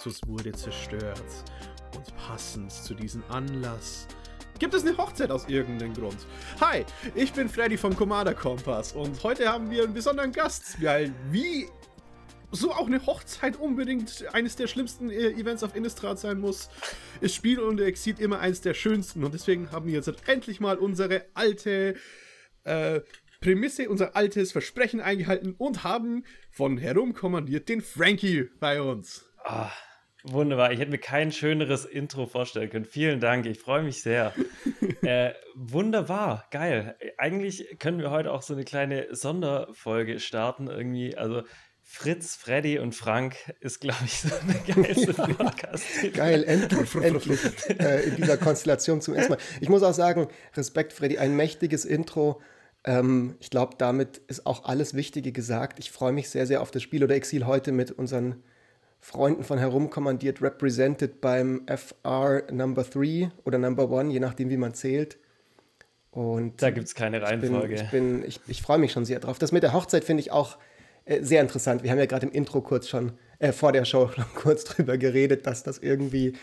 Christus wurde zerstört. Und passend zu diesem Anlass gibt es eine Hochzeit aus irgendeinem Grund. Hi, ich bin Freddy vom Commander Kompass und heute haben wir einen besonderen Gast, weil wie so auch eine Hochzeit unbedingt eines der schlimmsten äh, Events auf Innistrad sein muss, ist Spiel und Exit immer eines der schönsten und deswegen haben wir jetzt endlich mal unsere alte äh, Prämisse, unser altes Versprechen eingehalten und haben von herumkommandiert den Frankie bei uns. Ah, wunderbar. Ich hätte mir kein schöneres Intro vorstellen können. Vielen Dank. Ich freue mich sehr. äh, wunderbar. Geil. Eigentlich können wir heute auch so eine kleine Sonderfolge starten. Irgendwie, also Fritz, Freddy und Frank ist, glaube ich, so der geilste ja. Podcast. Geil, endlich, endlich äh, in dieser Konstellation zum ersten Mal. Ich muss auch sagen, Respekt, Freddy, ein mächtiges Intro. Ähm, ich glaube, damit ist auch alles Wichtige gesagt. Ich freue mich sehr, sehr auf das Spiel oder Exil heute mit unseren Freunden von herumkommandiert, represented beim FR Number 3 oder Number 1, je nachdem, wie man zählt. Und da gibt es keine Reihenfolge. Ich, bin, ich, ich freue mich schon sehr drauf. Das mit der Hochzeit finde ich auch äh, sehr interessant. Wir haben ja gerade im Intro kurz schon, äh, vor der Show schon kurz drüber geredet, dass das irgendwie.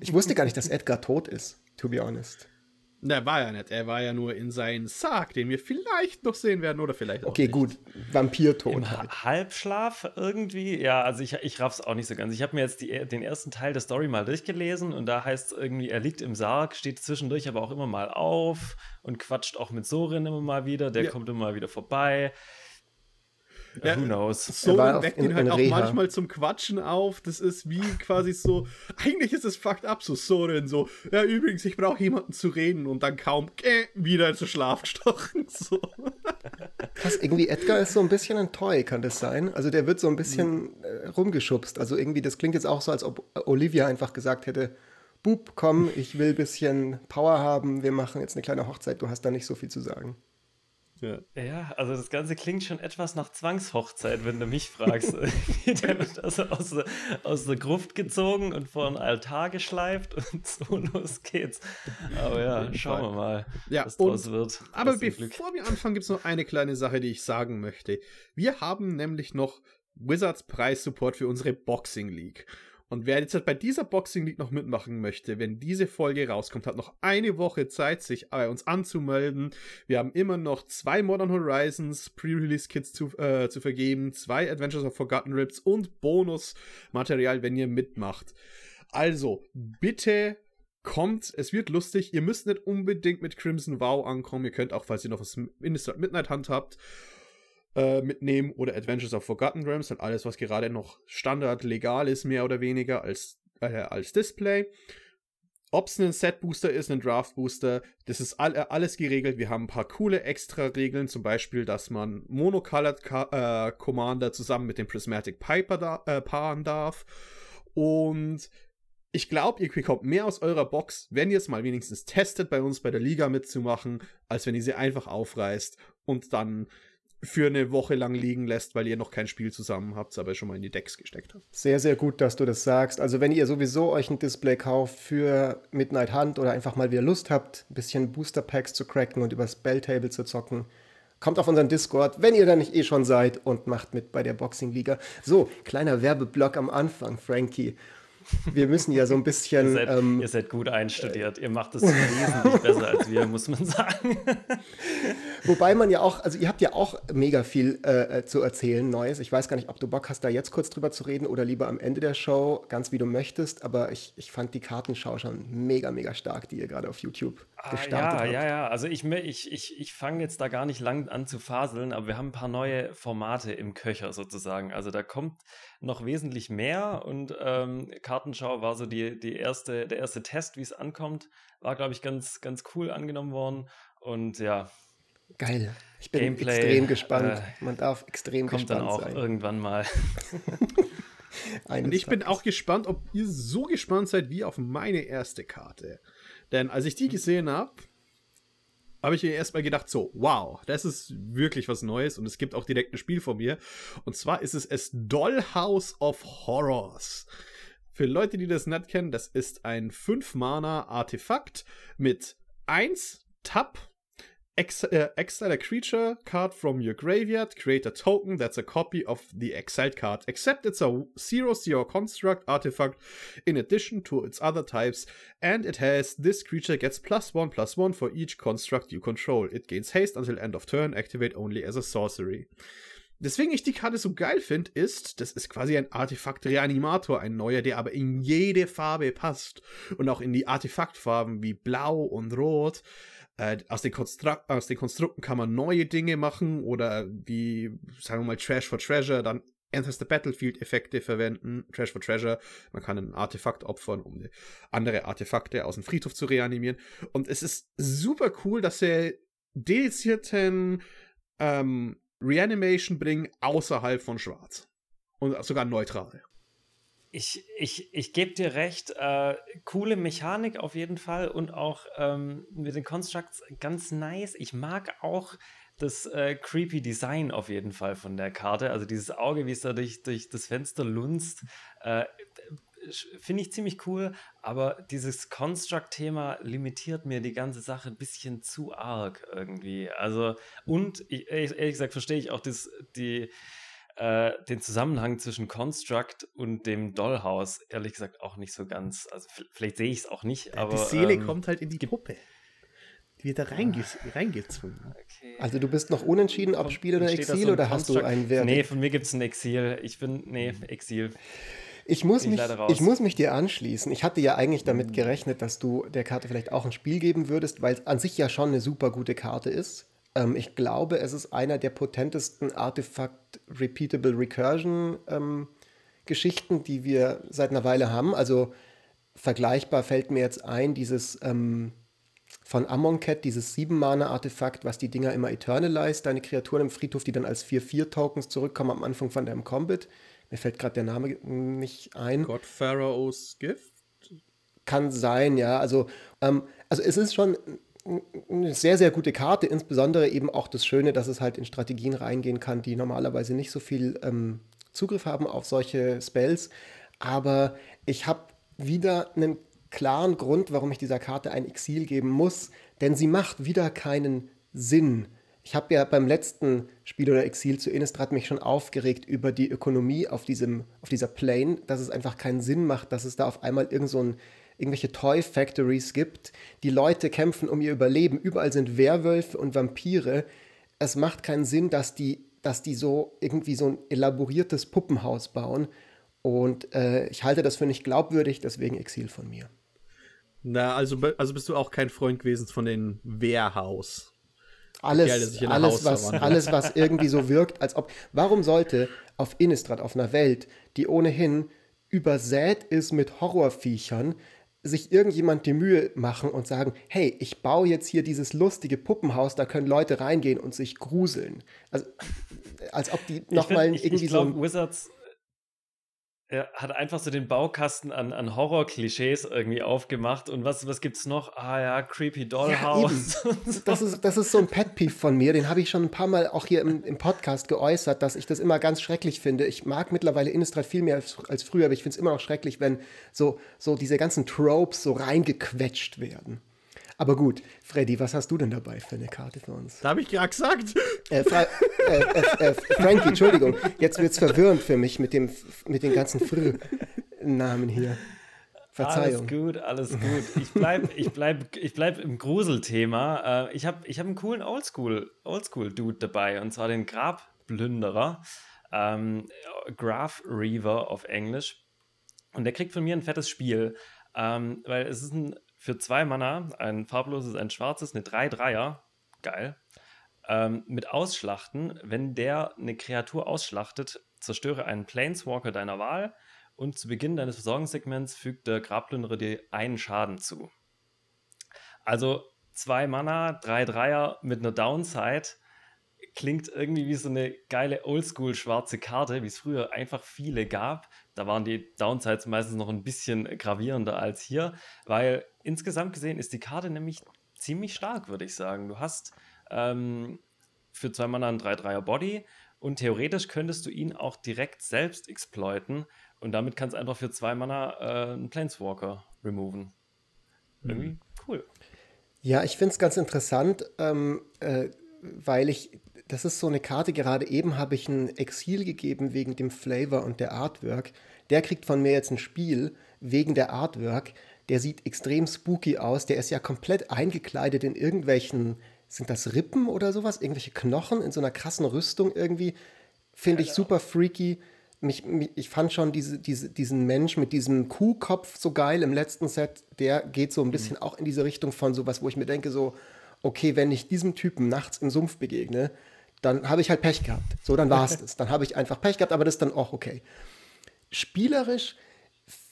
Ich wusste gar nicht, dass Edgar tot ist, to be honest. Na, war ja nicht. Er war ja nur in seinen Sarg, den wir vielleicht noch sehen werden oder vielleicht auch Okay, nicht. gut. Vampirtod. Im halt. Halbschlaf irgendwie? Ja, also ich, ich raff's auch nicht so ganz. Ich habe mir jetzt die, den ersten Teil der Story mal durchgelesen und da heißt es irgendwie, er liegt im Sarg, steht zwischendurch aber auch immer mal auf und quatscht auch mit Sorin immer mal wieder. Der ja. kommt immer mal wieder vorbei. Ja, Who knows? So weckt ihn halt auch Reha. manchmal zum Quatschen auf. Das ist wie quasi so, eigentlich ist es fucked up, so Soren, so, ja, übrigens, ich brauche jemanden zu reden und dann kaum äh, wieder zu Schlaf gestochen. So. Krass, irgendwie Edgar ist so ein bisschen ein Toy, kann das sein? Also der wird so ein bisschen äh, rumgeschubst. Also irgendwie, das klingt jetzt auch so, als ob Olivia einfach gesagt hätte, Bub, komm, ich will ein bisschen Power haben, wir machen jetzt eine kleine Hochzeit, du hast da nicht so viel zu sagen. Ja. ja, also das Ganze klingt schon etwas nach Zwangshochzeit, wenn du mich fragst. der wird also aus der, aus der Gruft gezogen und vor einen Altar geschleift und so los geht's. Aber ja, schauen wir mal, ja, was draus wird. Aber bevor wir anfangen, gibt es noch eine kleine Sache, die ich sagen möchte. Wir haben nämlich noch Wizards Preis-Support für unsere Boxing League. Und wer jetzt halt bei dieser Boxing League noch mitmachen möchte, wenn diese Folge rauskommt, hat noch eine Woche Zeit, sich bei uns anzumelden. Wir haben immer noch zwei Modern Horizons Pre-Release-Kits zu, äh, zu vergeben, zwei Adventures of Forgotten Rips und Bonusmaterial, wenn ihr mitmacht. Also, bitte kommt, es wird lustig. Ihr müsst nicht unbedingt mit Crimson Vow ankommen. Ihr könnt auch, falls ihr noch was Minister Midnight Hand habt, äh, mitnehmen oder Adventures of Forgotten Realms, dann alles, was gerade noch Standard legal ist, mehr oder weniger als, äh, als Display. Ob es ein Set-Booster ist, ein Draft-Booster, das ist all, äh, alles geregelt. Wir haben ein paar coole Extra-Regeln, zum Beispiel, dass man Monocolored äh, Commander zusammen mit dem Prismatic Piper da, äh, paaren darf. Und ich glaube, ihr bekommt mehr aus eurer Box, wenn ihr es mal wenigstens testet, bei uns bei der Liga mitzumachen, als wenn ihr sie einfach aufreißt und dann für eine Woche lang liegen lässt, weil ihr noch kein Spiel zusammen habt, aber schon mal in die Decks gesteckt habt. Sehr, sehr gut, dass du das sagst. Also wenn ihr sowieso euch ein Display kauft für Midnight Hunt oder einfach mal wieder Lust habt, ein bisschen Booster Packs zu cracken und übers Belltable zu zocken, kommt auf unseren Discord, wenn ihr da nicht eh schon seid und macht mit bei der Boxing Liga. So, kleiner Werbeblock am Anfang, Frankie wir müssen ja so ein bisschen. ihr, seid, ähm, ihr seid gut einstudiert. Ihr macht es wesentlich besser als wir, muss man sagen. Wobei man ja auch, also ihr habt ja auch mega viel äh, äh, zu erzählen, Neues. Ich weiß gar nicht, ob du Bock hast, da jetzt kurz drüber zu reden oder lieber am Ende der Show, ganz wie du möchtest. Aber ich, ich fand die Kartenschau schon mega, mega stark, die ihr gerade auf YouTube ah, gestartet ja, habt. Ja, ja, Also ich, ich, ich, ich fange jetzt da gar nicht lang an zu faseln, aber wir haben ein paar neue Formate im Köcher sozusagen. Also da kommt noch wesentlich mehr und ähm, Kartenschau war so die, die erste, der erste Test, wie es ankommt. War, glaube ich, ganz, ganz cool angenommen worden. Und ja. Geil. Ich bin Gameplay, extrem gespannt. Äh, Man darf extrem kommt gespannt dann auch sein. irgendwann mal. und ich bin auch gespannt, ob ihr so gespannt seid wie auf meine erste Karte. Denn als ich die gesehen habe, habe ich mir erstmal gedacht, so, wow, das ist wirklich was Neues und es gibt auch direkt ein Spiel von mir. Und zwar ist es es Dollhouse of Horrors. Für Leute, die das nicht kennen, das ist ein 5-Mana-Artefakt mit 1 Tab, Uh, exile a creature card from your graveyard, create a token that's a copy of the exiled card, except it's a 0 0 construct artifact in addition to its other types, and it has this creature gets plus 1 plus 1 for each construct you control. It gains haste until end of turn, activate only as a sorcery. Deswegen ich die Karte so geil finde, ist, das ist quasi ein Artefakt-Reanimator, ein neuer, der aber in jede Farbe passt. Und auch in die Artefaktfarben wie Blau und Rot. Äh, aus, den aus, den Konstrukten kann man neue Dinge machen oder wie, sagen wir mal, Trash for Treasure, dann Enters the Battlefield-Effekte verwenden, Trash for Treasure. Man kann ein Artefakt opfern, um andere Artefakte aus dem Friedhof zu reanimieren. Und es ist super cool, dass er dedizierten ähm, Reanimation bringen außerhalb von Schwarz. Und sogar neutral. Ich, ich, ich gebe dir recht, äh, coole Mechanik auf jeden Fall und auch ähm, mit den Constructs ganz nice. Ich mag auch das äh, creepy Design auf jeden Fall von der Karte. Also dieses Auge, wie es da durch, durch das Fenster lunzt. Äh, finde ich ziemlich cool, aber dieses Construct-Thema limitiert mir die ganze Sache ein bisschen zu arg irgendwie. Also, und ich, ehrlich gesagt verstehe ich auch das, die, äh, den Zusammenhang zwischen Construct und dem Dollhouse, ehrlich gesagt, auch nicht so ganz. Also, vielleicht sehe ich es auch nicht, aber. Die Seele ähm, kommt halt in die Puppe. Die wird da reinge ah, reingezwungen. Okay. Also du bist noch unentschieden, ob Spiel oder Exil, so oder hast du einen Wert? Nee, von mir gibt es ein Exil. Ich bin, nee, Exil. Ich muss, mich, ich muss mich dir anschließen. Ich hatte ja eigentlich damit mhm. gerechnet, dass du der Karte vielleicht auch ein Spiel geben würdest, weil es an sich ja schon eine super gute Karte ist. Ähm, ich glaube, es ist einer der potentesten Artifact Repeatable Recursion ähm, Geschichten, die wir seit einer Weile haben. Also vergleichbar fällt mir jetzt ein, dieses ähm, von Amonkhet, dieses 7-Mana-Artefakt, was die Dinger immer eternalize, deine Kreaturen im Friedhof, die dann als 4-4-Tokens zurückkommen am Anfang von deinem Combat. Mir fällt gerade der Name nicht ein. God Pharaoh's Gift? Kann sein, ja. Also, ähm, also es ist schon eine sehr, sehr gute Karte, insbesondere eben auch das Schöne, dass es halt in Strategien reingehen kann, die normalerweise nicht so viel ähm, Zugriff haben auf solche Spells. Aber ich habe wieder einen klaren Grund, warum ich dieser Karte ein Exil geben muss, denn sie macht wieder keinen Sinn. Ich habe ja beim letzten Spiel oder Exil zu Innistrad mich schon aufgeregt über die Ökonomie auf, diesem, auf dieser Plane, dass es einfach keinen Sinn macht, dass es da auf einmal irgend so ein, irgendwelche Toy Factories gibt. Die Leute kämpfen um ihr Überleben. Überall sind Werwölfe und Vampire. Es macht keinen Sinn, dass die, dass die so irgendwie so ein elaboriertes Puppenhaus bauen. Und äh, ich halte das für nicht glaubwürdig, deswegen Exil von mir. Na, also, also bist du auch kein Freund gewesen von den Wehrhaus. Alles, alles, was, alles, was irgendwie so wirkt, als ob. Warum sollte auf Innistrad, auf einer Welt, die ohnehin übersät ist mit Horrorviechern, sich irgendjemand die Mühe machen und sagen, hey, ich baue jetzt hier dieses lustige Puppenhaus, da können Leute reingehen und sich gruseln. Also, als ob die nochmal irgendwie ich glaub, so. Wizards er hat einfach so den Baukasten an, an Horror-Klischees irgendwie aufgemacht. Und was, was gibt's noch? Ah ja, Creepy Dollhouse. Ja, das, ist, das ist so ein Pet-Peeve von mir. Den habe ich schon ein paar Mal auch hier im, im Podcast geäußert, dass ich das immer ganz schrecklich finde. Ich mag mittlerweile Innistrad viel mehr als, als früher, aber ich finde es immer noch schrecklich, wenn so, so diese ganzen Tropes so reingequetscht werden. Aber gut, Freddy, was hast du denn dabei für eine Karte für uns? Da habe ich ja gesagt. Äh, Fra äh, äh, äh, Frankie, Entschuldigung, jetzt wird es verwirrend für mich mit, dem, mit den ganzen Frühnamen hier. Verzeihung. Alles gut, alles gut. Ich bleibe ich bleib, ich bleib im Gruselthema. Äh, ich habe ich hab einen coolen Oldschool-Dude Oldschool dabei, und zwar den Grabplünderer. Ähm, Graph Reaver auf Englisch. Und der kriegt von mir ein fettes Spiel, ähm, weil es ist ein für zwei Mana, ein farbloses, ein schwarzes, eine 3-3er, geil, ähm, mit Ausschlachten. Wenn der eine Kreatur ausschlachtet, zerstöre einen Planeswalker deiner Wahl und zu Beginn deines Versorgungssegments fügt der Grabplünderer dir einen Schaden zu. Also zwei Mana, drei Dreier mit einer Downside klingt irgendwie wie so eine geile Oldschool schwarze Karte, wie es früher einfach viele gab. Da waren die Downsides meistens noch ein bisschen gravierender als hier, weil insgesamt gesehen ist die Karte nämlich ziemlich stark, würde ich sagen. Du hast ähm, für zwei Mana einen 3-3er Body und theoretisch könntest du ihn auch direkt selbst exploiten und damit kannst du einfach für zwei Mana äh, einen Planeswalker removen. Irgendwie mhm. cool. Ja, ich finde es ganz interessant, ähm, äh, weil ich, das ist so eine Karte, gerade eben habe ich ein Exil gegeben wegen dem Flavor und der Artwork. Der kriegt von mir jetzt ein Spiel wegen der Artwork. Der sieht extrem spooky aus. Der ist ja komplett eingekleidet in irgendwelchen, sind das Rippen oder sowas? Irgendwelche Knochen in so einer krassen Rüstung irgendwie. Finde ich super freaky. Mich, mich, ich fand schon diese, diese, diesen Mensch mit diesem Kuhkopf so geil im letzten Set. Der geht so ein bisschen mhm. auch in diese Richtung von sowas, wo ich mir denke, so, okay, wenn ich diesem Typen nachts im Sumpf begegne, dann habe ich halt Pech gehabt. So, dann war es das. Dann habe ich einfach Pech gehabt, aber das ist dann auch okay. Spielerisch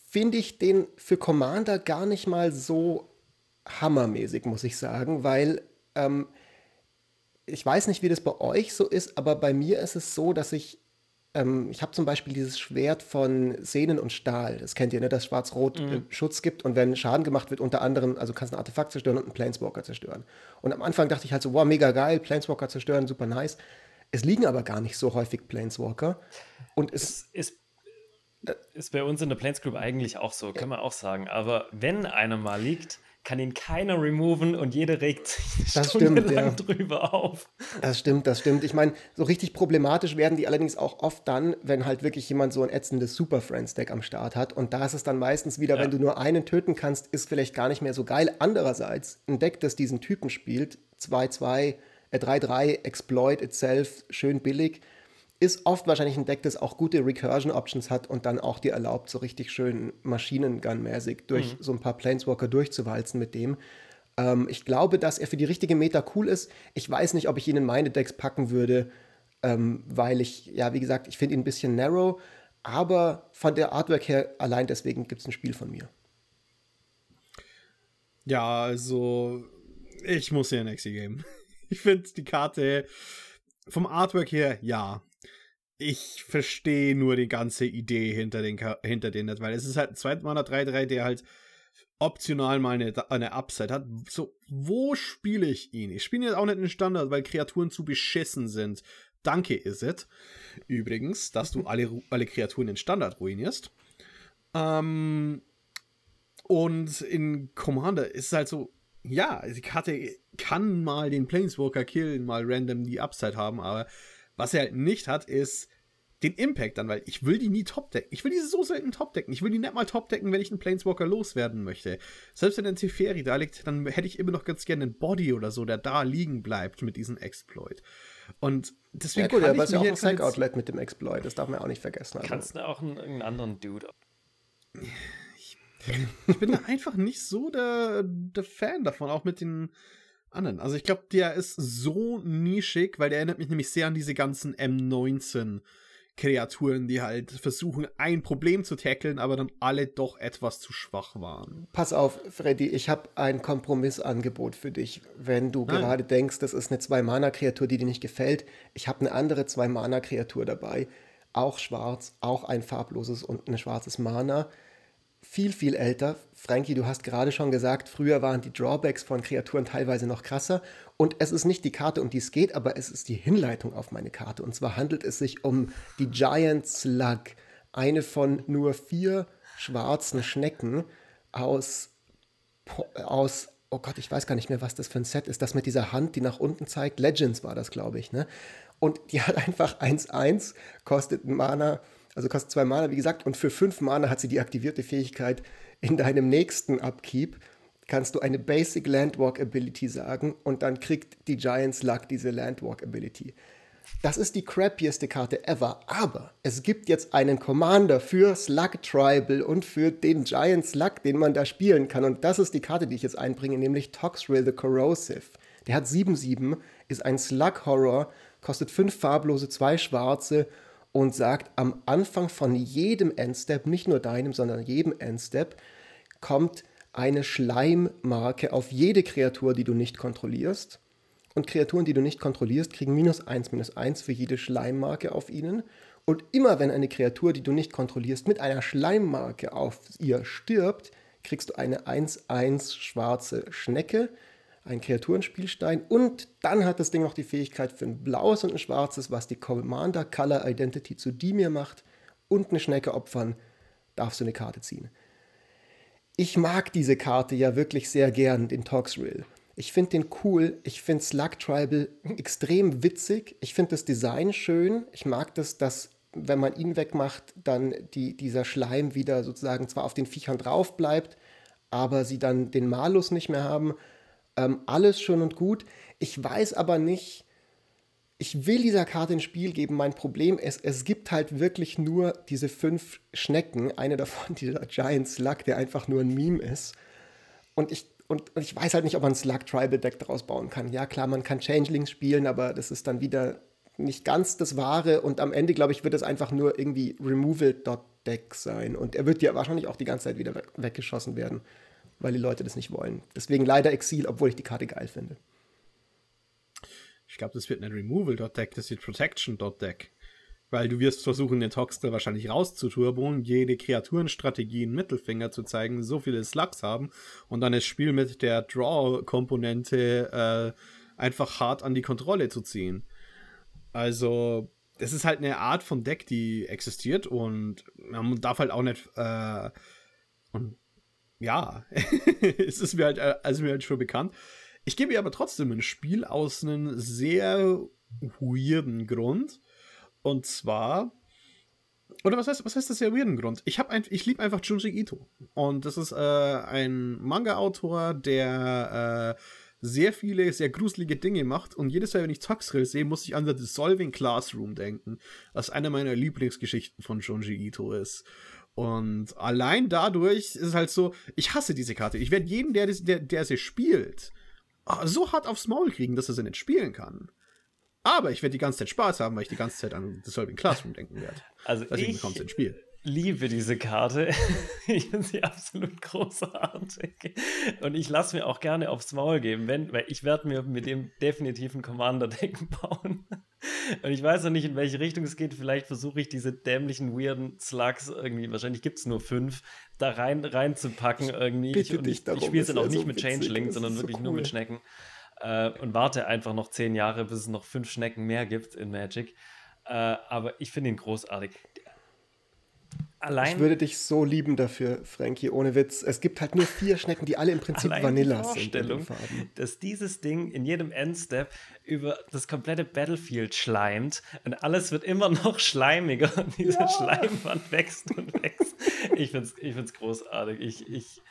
finde ich den für Commander gar nicht mal so hammermäßig, muss ich sagen, weil ähm, ich weiß nicht, wie das bei euch so ist, aber bei mir ist es so, dass ich ähm, ich habe zum Beispiel dieses Schwert von Sehnen und Stahl. Das kennt ihr, ne? Das Schwarz-Rot mhm. äh, Schutz gibt und wenn Schaden gemacht wird, unter anderem, also kannst du ein Artefakt zerstören und einen Planeswalker zerstören. Und am Anfang dachte ich halt so, wow, mega geil, Planeswalker zerstören, super nice. Es liegen aber gar nicht so häufig Planeswalker. Und es, es ist ist bei uns in der Planes Group eigentlich auch so, kann man auch sagen. Aber wenn einer mal liegt, kann ihn keiner removen und jeder regt sich das stimmt, ja. drüber auf. Das stimmt, das stimmt. Ich meine, so richtig problematisch werden die allerdings auch oft dann, wenn halt wirklich jemand so ein ätzendes Super Friends Deck am Start hat. Und da ist es dann meistens wieder, ja. wenn du nur einen töten kannst, ist vielleicht gar nicht mehr so geil. Andererseits, ein Deck, das diesen Typen spielt, 2-2, äh, 3-3, Exploit itself, schön billig, ist oft wahrscheinlich ein Deck, das auch gute Recursion-Options hat und dann auch dir erlaubt, so richtig schön Maschinengun-mäßig durch mhm. so ein paar Planeswalker durchzuwalzen mit dem. Ähm, ich glaube, dass er für die richtige Meta cool ist. Ich weiß nicht, ob ich ihn in meine Decks packen würde, ähm, weil ich, ja, wie gesagt, ich finde ihn ein bisschen narrow, aber von der Artwork her allein deswegen gibt es ein Spiel von mir. Ja, also ich muss hier ein Exi geben. Ich finde die Karte vom Artwork her, ja, ich verstehe nur die ganze Idee hinter den, hinter den weil es ist halt ein Zweitmaler 3-3, der halt optional mal eine, eine Upside hat. So, wo spiele ich ihn? Ich spiele ihn jetzt auch nicht in Standard, weil Kreaturen zu beschissen sind. Danke, is it. Übrigens, dass du alle, alle Kreaturen in Standard ruinierst. Ähm, und in Commander ist es halt so, ja, die Karte kann mal den Planeswalker killen, mal random die Upside haben, aber was er halt nicht hat, ist den Impact dann, weil ich will die nie topdecken. Ich will diese so selten topdecken. Ich will die nicht mal topdecken, wenn ich einen Planeswalker loswerden möchte. Selbst wenn ein Teferi da liegt, dann hätte ich immer noch ganz gerne einen Body oder so, der da liegen bleibt mit diesem Exploit. Und deswegen ja, gut, kann aber ich ja auch ein Psych-Outlet mit dem Exploit, das darf man auch nicht vergessen. Also. Kannst du auch einen, einen anderen Dude. Ich, ich bin da einfach nicht so der, der Fan davon, auch mit den anderen. Also ich glaube, der ist so nischig, weil der erinnert mich nämlich sehr an diese ganzen M19 Kreaturen, die halt versuchen, ein Problem zu tackeln, aber dann alle doch etwas zu schwach waren. Pass auf, Freddy, ich habe ein Kompromissangebot für dich. Wenn du Nein. gerade denkst, das ist eine Zwei-Mana-Kreatur, die dir nicht gefällt, ich habe eine andere Zwei-Mana-Kreatur dabei. Auch schwarz, auch ein farbloses und ein schwarzes Mana viel, viel älter. Frankie, du hast gerade schon gesagt, früher waren die Drawbacks von Kreaturen teilweise noch krasser. Und es ist nicht die Karte, um die es geht, aber es ist die Hinleitung auf meine Karte. Und zwar handelt es sich um die Giant Slug, eine von nur vier schwarzen Schnecken aus, aus oh Gott, ich weiß gar nicht mehr, was das für ein Set ist. Das mit dieser Hand, die nach unten zeigt. Legends war das, glaube ich. Ne? Und die hat einfach 1-1, kostet Mana also kostet zwei Mana, wie gesagt, und für fünf Mana hat sie die aktivierte Fähigkeit, in deinem nächsten Upkeep kannst du eine Basic Landwalk Ability sagen und dann kriegt die Giants Luck diese Landwalk Ability. Das ist die crappieste Karte ever, aber es gibt jetzt einen Commander für Slug Tribal und für den Giant Slug, den man da spielen kann. Und das ist die Karte, die ich jetzt einbringe, nämlich Toxrill the Corrosive. Der hat 7-7, ist ein Slug Horror, kostet 5 farblose, 2 schwarze und sagt, am Anfang von jedem Endstep, nicht nur deinem, sondern jedem Endstep, kommt eine Schleimmarke auf jede Kreatur, die du nicht kontrollierst. Und Kreaturen, die du nicht kontrollierst, kriegen minus 1, minus 1 für jede Schleimmarke auf ihnen. Und immer wenn eine Kreatur, die du nicht kontrollierst, mit einer Schleimmarke auf ihr stirbt, kriegst du eine 1-1 schwarze Schnecke ein Kreaturenspielstein und dann hat das Ding noch die Fähigkeit für ein blaues und ein schwarzes, was die Commander Color Identity zu Dimir macht und eine Schnecke opfern, darfst du eine Karte ziehen. Ich mag diese Karte ja wirklich sehr gern, den Toxrill. Ich finde den cool. Ich finde Slug Tribal extrem witzig. Ich finde das Design schön. Ich mag das, dass, wenn man ihn wegmacht, dann die, dieser Schleim wieder sozusagen zwar auf den Viechern drauf bleibt, aber sie dann den Malus nicht mehr haben. Ähm, alles schön und gut. Ich weiß aber nicht, ich will dieser Karte ein Spiel geben. Mein Problem ist, es gibt halt wirklich nur diese fünf Schnecken. Eine davon, dieser Giant Slug, der einfach nur ein Meme ist. Und ich, und, und ich weiß halt nicht, ob man Slug Tribal Deck daraus bauen kann. Ja, klar, man kann Changelings spielen, aber das ist dann wieder nicht ganz das Wahre. Und am Ende, glaube ich, wird es einfach nur irgendwie Removal.deck sein. Und er wird ja wahrscheinlich auch die ganze Zeit wieder weggeschossen werden weil die Leute das nicht wollen. Deswegen leider Exil, obwohl ich die Karte geil finde. Ich glaube, das wird ein Removal.deck, das wird Protection.deck. Weil du wirst versuchen, den Toxter wahrscheinlich rauszuturbonen, jede Kreaturenstrategie in Mittelfinger zu zeigen, so viele Slugs haben und dann das Spiel mit der Draw-Komponente äh, einfach hart an die Kontrolle zu ziehen. Also, es ist halt eine Art von Deck, die existiert und man darf halt auch nicht äh, und ja, es ist mir halt, also mir halt schon bekannt. Ich gebe ihr aber trotzdem ein Spiel aus einem sehr weirden Grund. Und zwar, oder was heißt, was heißt das sehr weirden Grund? Ich ein, ich liebe einfach Junji Ito. Und das ist äh, ein Manga-Autor, der äh, sehr viele, sehr gruselige Dinge macht. Und jedes Mal, wenn ich Toxrill sehe, muss ich an The Dissolving Classroom denken. Was eine meiner Lieblingsgeschichten von Junji Ito ist. Und allein dadurch ist es halt so, ich hasse diese Karte. Ich werde jeden, der, der, der sie spielt, ah, so hart aufs Maul kriegen, dass er sie nicht spielen kann. Aber ich werde die ganze Zeit Spaß haben, weil ich die ganze Zeit an Dissolving Classroom denken werde. Also Deswegen ich, ins Spiel liebe diese Karte. ich finde sie absolut großartig. Und ich lasse mir auch gerne aufs Maul geben, wenn, weil ich werde mir mit dem definitiven Commander-Deck bauen. Und ich weiß noch nicht, in welche Richtung es geht. Vielleicht versuche ich diese dämlichen, weirden Slugs irgendwie, wahrscheinlich gibt es nur fünf, da rein reinzupacken irgendwie. Ich, und ich, ich spiele es dann auch nicht so mit Changeling, sondern wirklich so cool. nur mit Schnecken. Äh, und warte einfach noch zehn Jahre, bis es noch fünf Schnecken mehr gibt in Magic. Äh, aber ich finde ihn großartig. Allein, ich würde dich so lieben dafür, Frankie, ohne Witz. Es gibt halt nur vier Schnecken, die alle im Prinzip Vanilla sind. Dass dieses Ding in jedem Endstep über das komplette Battlefield schleimt und alles wird immer noch schleimiger und diese ja. Schleimwand wächst und wächst. Ich finde es ich find's großartig. Ich, ich,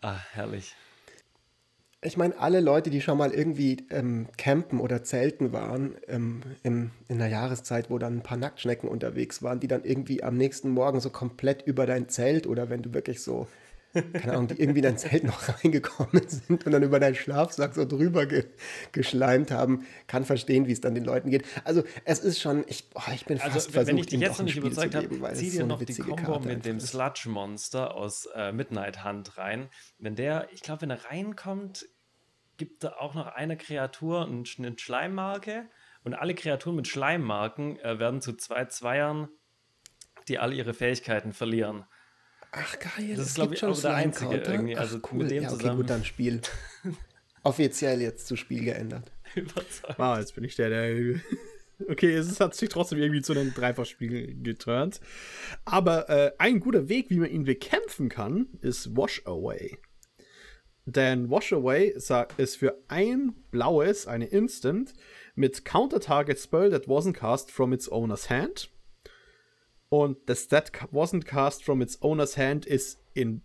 ah, herrlich ich meine, alle Leute, die schon mal irgendwie ähm, campen oder zelten waren, ähm, im, in der Jahreszeit, wo dann ein paar Nacktschnecken unterwegs waren, die dann irgendwie am nächsten Morgen so komplett über dein Zelt oder wenn du wirklich so, keine Ahnung, die irgendwie in dein Zelt noch reingekommen sind und dann über deinen Schlafsack so drüber ge geschleimt haben, kann verstehen, wie es dann den Leuten geht. Also es ist schon, ich, oh, ich bin also, fast versucht, wenn ich dich jetzt noch nicht überzeugt habe, zieh dir so noch die Kombo mit dem Sludge Monster aus äh, Midnight Hunt rein. Wenn der, ich glaube, wenn er reinkommt, gibt da auch noch eine Kreatur, eine Schleimmarke. Und alle Kreaturen mit Schleimmarken äh, werden zu zwei Zweiern, die alle ihre Fähigkeiten verlieren. Ach geil, das ist glaube ich auch der einzige irgendwie. Also Ach, cool. mit dem ja, okay, zusammen. gut, dann Spiel. Offiziell jetzt zu Spiel geändert. Überzeugt. Wow, jetzt bin ich der, der. Okay, es hat sich trotzdem irgendwie zu einem Dreifachspiel geturnt. Aber äh, ein guter Weg, wie man ihn bekämpfen kann, ist Wash Away. Denn Wash Away ist für ein blaues eine Instant mit Counter Target Spell that wasn't cast from its owner's hand. Und das that wasn't cast from its owner's hand ist in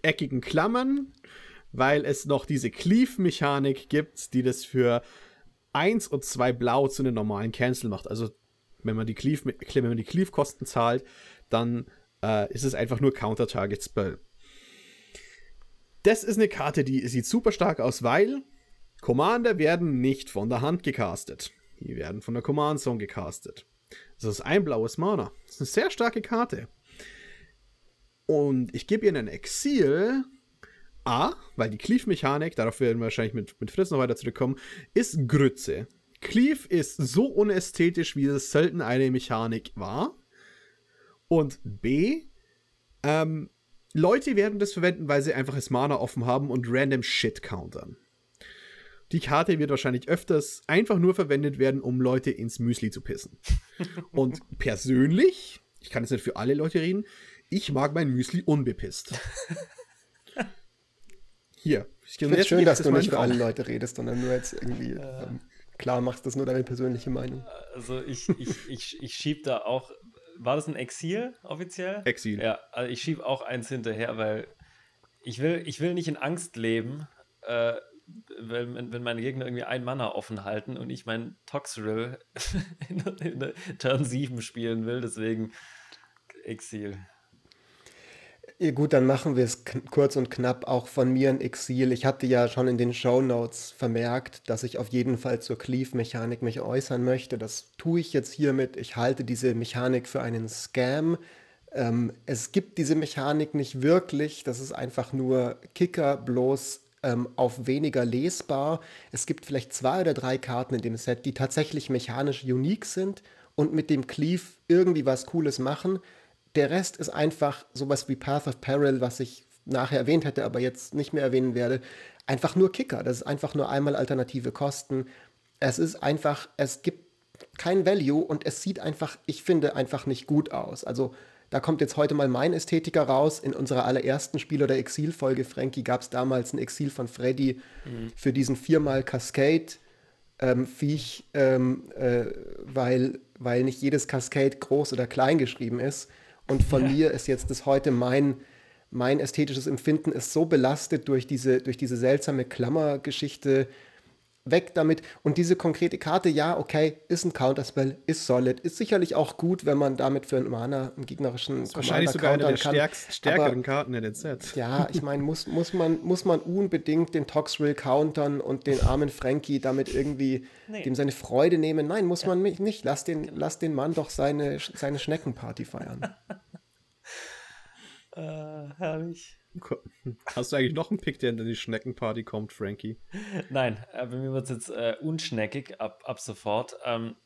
eckigen Klammern, weil es noch diese Cleave-Mechanik gibt, die das für 1 und 2 Blau zu einem normalen Cancel macht. Also, wenn man die Cleave-Kosten Cleave zahlt, dann äh, ist es einfach nur Counter Target Spell. Das ist eine Karte, die sieht super stark aus, weil Commander werden nicht von der Hand gecastet. Die werden von der Command Zone gecastet. Das ist ein blaues Mana. Das ist eine sehr starke Karte. Und ich gebe ihr einen Exil. A, weil die Cleave-Mechanik, darauf werden wir wahrscheinlich mit, mit Fritz noch weiter zurückkommen, ist Grütze. Cleave ist so unästhetisch, wie es selten eine Mechanik war. Und B, ähm, Leute werden das verwenden, weil sie einfach das Mana offen haben und random Shit countern. Die Karte wird wahrscheinlich öfters einfach nur verwendet werden, um Leute ins Müsli zu pissen. Und persönlich, ich kann jetzt nicht für alle Leute reden, ich mag mein Müsli unbepisst. Hier. Ich finde es schön, dass du nicht für alle Leute redest, sondern nur jetzt irgendwie äh, ähm, klar machst, das nur deine persönliche Meinung. Also ich, ich, ich, ich schieb da auch, war das ein Exil offiziell? Exil. Ja, also ich schieb auch eins hinterher, weil ich will, ich will nicht in Angst leben, äh, wenn, wenn meine Gegner irgendwie ein Mana offen halten und ich meinen Toxrill in, in der Turn 7 spielen will, deswegen Exil. Gut, dann machen wir es kurz und knapp auch von mir ein Exil. Ich hatte ja schon in den Show Notes vermerkt, dass ich auf jeden Fall zur Cleave-Mechanik mich äußern möchte. Das tue ich jetzt hiermit. Ich halte diese Mechanik für einen Scam. Ähm, es gibt diese Mechanik nicht wirklich. Das ist einfach nur Kicker, bloß ähm, auf weniger lesbar. Es gibt vielleicht zwei oder drei Karten in dem Set, die tatsächlich mechanisch unique sind und mit dem Cleave irgendwie was Cooles machen. Der Rest ist einfach sowas wie Path of Peril, was ich nachher erwähnt hätte, aber jetzt nicht mehr erwähnen werde. Einfach nur Kicker. Das ist einfach nur einmal alternative Kosten. Es ist einfach, es gibt kein Value und es sieht einfach, ich finde, einfach nicht gut aus. Also da kommt jetzt heute mal mein Ästhetiker raus. In unserer allerersten Spiel- oder Exil-Folge, Frankie, gab es damals ein Exil von Freddy mhm. für diesen viermal Cascade. Ähm, Viech, ähm, äh, weil, weil nicht jedes Cascade groß oder klein geschrieben ist. Und von ja. mir ist jetzt das heute mein, mein ästhetisches Empfinden ist so belastet durch diese, durch diese seltsame Klammergeschichte, weg damit. Und diese konkrete Karte, ja, okay, ist ein Counterspell, ist solid, ist sicherlich auch gut, wenn man damit für einen Mana einen gegnerischen ist wahrscheinlich sogar eine der stärkst, stärkeren Aber, Karten in den Sets. Ja, ich meine, muss, muss, man, muss man unbedingt den Toxrill countern und den armen Frankie damit irgendwie nee. dem seine Freude nehmen? Nein, muss ja. man nicht. Lass den, genau. lass den Mann doch seine, seine Schneckenparty feiern. äh, herrlich. Hast du eigentlich noch einen Pick, der in die Schneckenparty kommt, Frankie? Nein, äh, bei mir wird es jetzt äh, unschneckig ab, ab sofort. Ähm,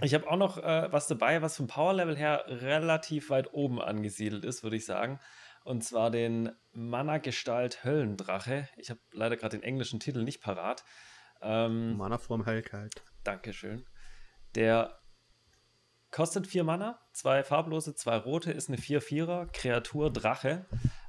ich habe auch noch äh, was dabei, was vom Power-Level her relativ weit oben angesiedelt ist, würde ich sagen. Und zwar den Mana-Gestalt Höllendrache. Ich habe leider gerade den englischen Titel nicht parat. Ähm, Mana vom Hellkalt. Dankeschön. Der kostet vier Mana, zwei farblose, zwei rote, ist eine 4-4er Kreatur Drache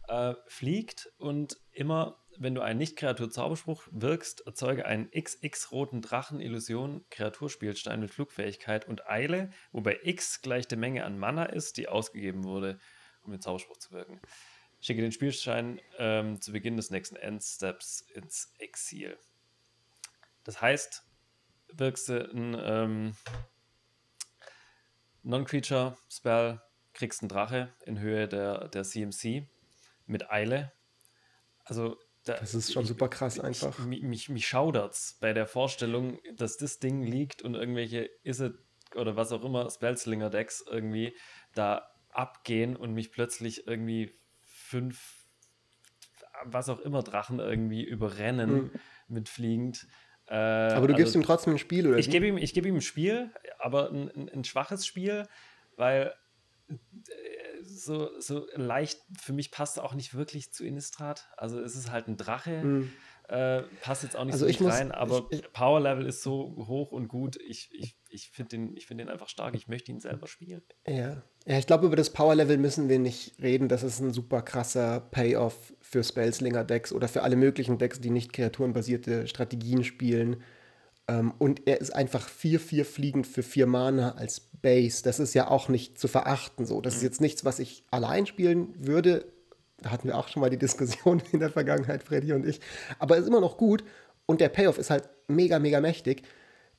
äh, fliegt und immer, wenn du einen Nicht-Kreatur-Zauberspruch wirkst, erzeuge einen XX-roten Drachen-Illusion-Kreaturspielstein mit Flugfähigkeit und Eile, wobei X gleich der Menge an Mana ist, die ausgegeben wurde, um den Zauberspruch zu wirken. Schicke den Spielstein ähm, zu Beginn des nächsten Endsteps ins Exil. Das heißt, wirkst du ein ähm, Non-Creature-Spell, kriegst einen Drache in Höhe der, der CMC mit Eile. Also da, das ist schon ich, super krass einfach. Ich, mich, mich, mich schaudert's bei der Vorstellung, dass das Ding liegt und irgendwelche Iset oder was auch immer Spellslinger Decks irgendwie da abgehen und mich plötzlich irgendwie fünf was auch immer Drachen irgendwie überrennen mhm. mit fliegend. Äh, aber du gibst also, ihm trotzdem ein Spiel, oder? Ich gebe ihm, geb ihm ein Spiel, aber ein, ein, ein schwaches Spiel, weil so, so leicht, für mich passt auch nicht wirklich zu Innistrad. Also es ist halt ein Drache. Mhm. Äh, passt jetzt auch nicht also so ich muss, rein, aber ich, ich, Power Level ist so hoch und gut. Ich, ich, ich finde den, find den einfach stark. Ich möchte ihn selber spielen. Ja, ja ich glaube, über das Power Level müssen wir nicht reden. Das ist ein super krasser Payoff für Spellslinger Decks oder für alle möglichen Decks, die nicht kreaturenbasierte Strategien spielen. Ähm, und er ist einfach 4-4 fliegend für 4 Mana als Base. Das ist ja auch nicht zu verachten so. Das ist mhm. jetzt nichts, was ich allein spielen würde. Da hatten wir auch schon mal die Diskussion in der Vergangenheit, Freddy und ich. Aber er ist immer noch gut und der Payoff ist halt mega, mega mächtig.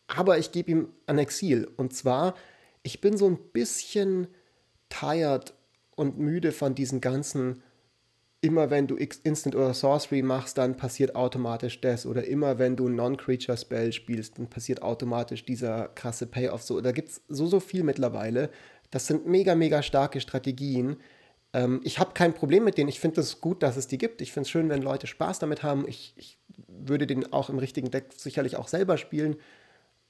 Aber ich gebe ihm ein Exil. Und zwar, ich bin so ein bisschen tired und müde von diesen ganzen immer wenn du Instant oder Sorcery machst, dann passiert automatisch das. Oder immer wenn du Non-Creature Spell spielst, dann passiert automatisch dieser krasse Payoff. So, da gibt es so, so viel mittlerweile. Das sind mega, mega starke Strategien. Ähm, ich habe kein Problem mit denen. Ich finde es gut, dass es die gibt. Ich finde es schön, wenn Leute Spaß damit haben. Ich, ich würde den auch im richtigen Deck sicherlich auch selber spielen.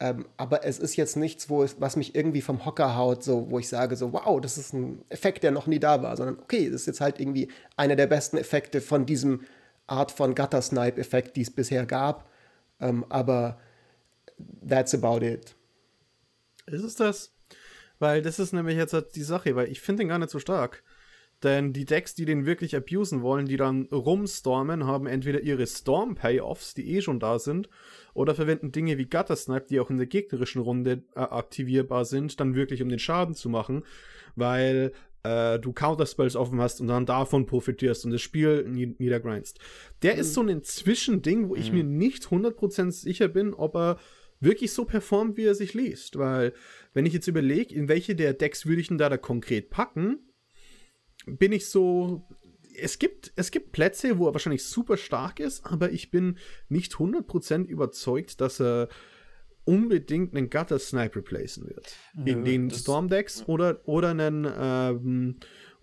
Ähm, aber es ist jetzt nichts, wo es, was mich irgendwie vom Hocker haut, so, wo ich sage, so, wow, das ist ein Effekt, der noch nie da war, sondern okay, das ist jetzt halt irgendwie einer der besten Effekte von diesem Art von Gutter-Snipe-Effekt, die es bisher gab. Ähm, aber that's about it. Ist es das? Weil das ist nämlich jetzt halt die Sache, weil ich finde den gar nicht so stark. Denn die Decks, die den wirklich abusen wollen, die dann rumstormen, haben entweder ihre Storm-Payoffs, die eh schon da sind, oder verwenden Dinge wie Gutter Snipe, die auch in der gegnerischen Runde äh, aktivierbar sind, dann wirklich um den Schaden zu machen, weil äh, du Counterspells offen hast und dann davon profitierst und das Spiel niedergrindst. Der mhm. ist so ein Zwischending, wo ich mhm. mir nicht 100% sicher bin, ob er wirklich so performt, wie er sich liest. Weil, wenn ich jetzt überlege, in welche der Decks würde ich denn da, da konkret packen, bin ich so. Es gibt, es gibt Plätze, wo er wahrscheinlich super stark ist, aber ich bin nicht 100% überzeugt, dass er unbedingt einen Gutter Snipe replacen wird. Nö, in den Storm Decks oder, oder einen ähm,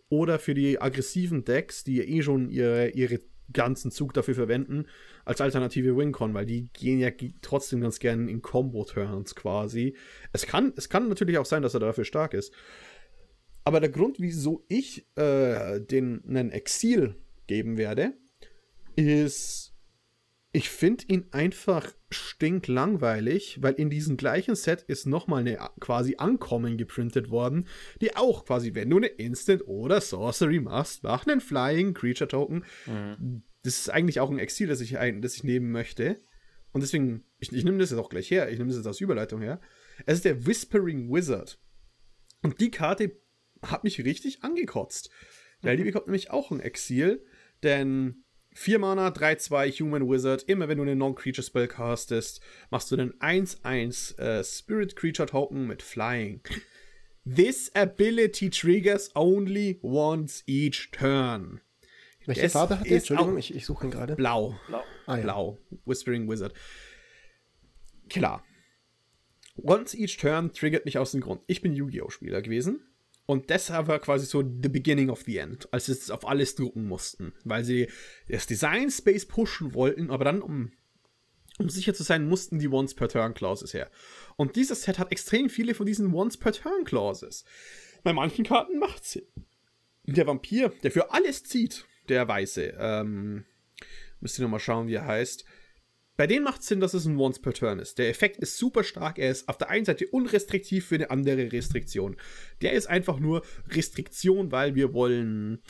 oder für die aggressiven Decks, die eh schon ihre, ihre ganzen Zug dafür verwenden, als alternative Wincon, weil die gehen ja trotzdem ganz gerne in Combo-Turns quasi. Es kann, es kann natürlich auch sein, dass er dafür stark ist. Aber der Grund, wieso ich äh, den einen Exil geben werde, ist ich finde ihn einfach stinklangweilig, weil in diesem gleichen Set ist nochmal eine quasi Ankommen geprintet worden, die auch quasi, wenn du eine Instant oder Sorcery machst, mach einen Flying Creature Token. Mhm. Das ist eigentlich auch ein Exil, das ich, das ich nehmen möchte. Und deswegen, ich, ich nehme das jetzt auch gleich her, ich nehme das jetzt aus Überleitung her. Es ist der Whispering Wizard. Und die Karte hat mich richtig angekotzt. Weil die bekommt nämlich auch ein Exil, denn 4 Mana, 3-2 Human Wizard. Immer wenn du eine Non-Creature Spell castest, machst du einen 1-1 äh, Spirit Creature Token mit Flying. This ability triggers only once each turn. Welche das Farbe hat der? Entschuldigung, ich, ich suche ihn gerade. Blau. Blau. Ah, ja. Blau. Whispering Wizard. Klar. Once each turn triggert mich aus dem Grund. Ich bin Yu-Gi-Oh! Spieler gewesen. Und deshalb war quasi so the beginning of the end, als sie es auf alles drucken mussten, weil sie das Design Space pushen wollten, aber dann, um, um sicher zu sein, mussten die Once per Turn Clauses her. Und dieses Set hat extrem viele von diesen Once per Turn Clauses. Bei manchen Karten macht sie. Der Vampir, der für alles zieht, der Weiße, ähm, müsst ihr nochmal schauen, wie er heißt, bei denen macht es Sinn, dass es ein Once per Turn ist. Der Effekt ist super stark. Er ist auf der einen Seite unrestriktiv für eine andere Restriktion. Der ist einfach nur Restriktion, weil wir wollen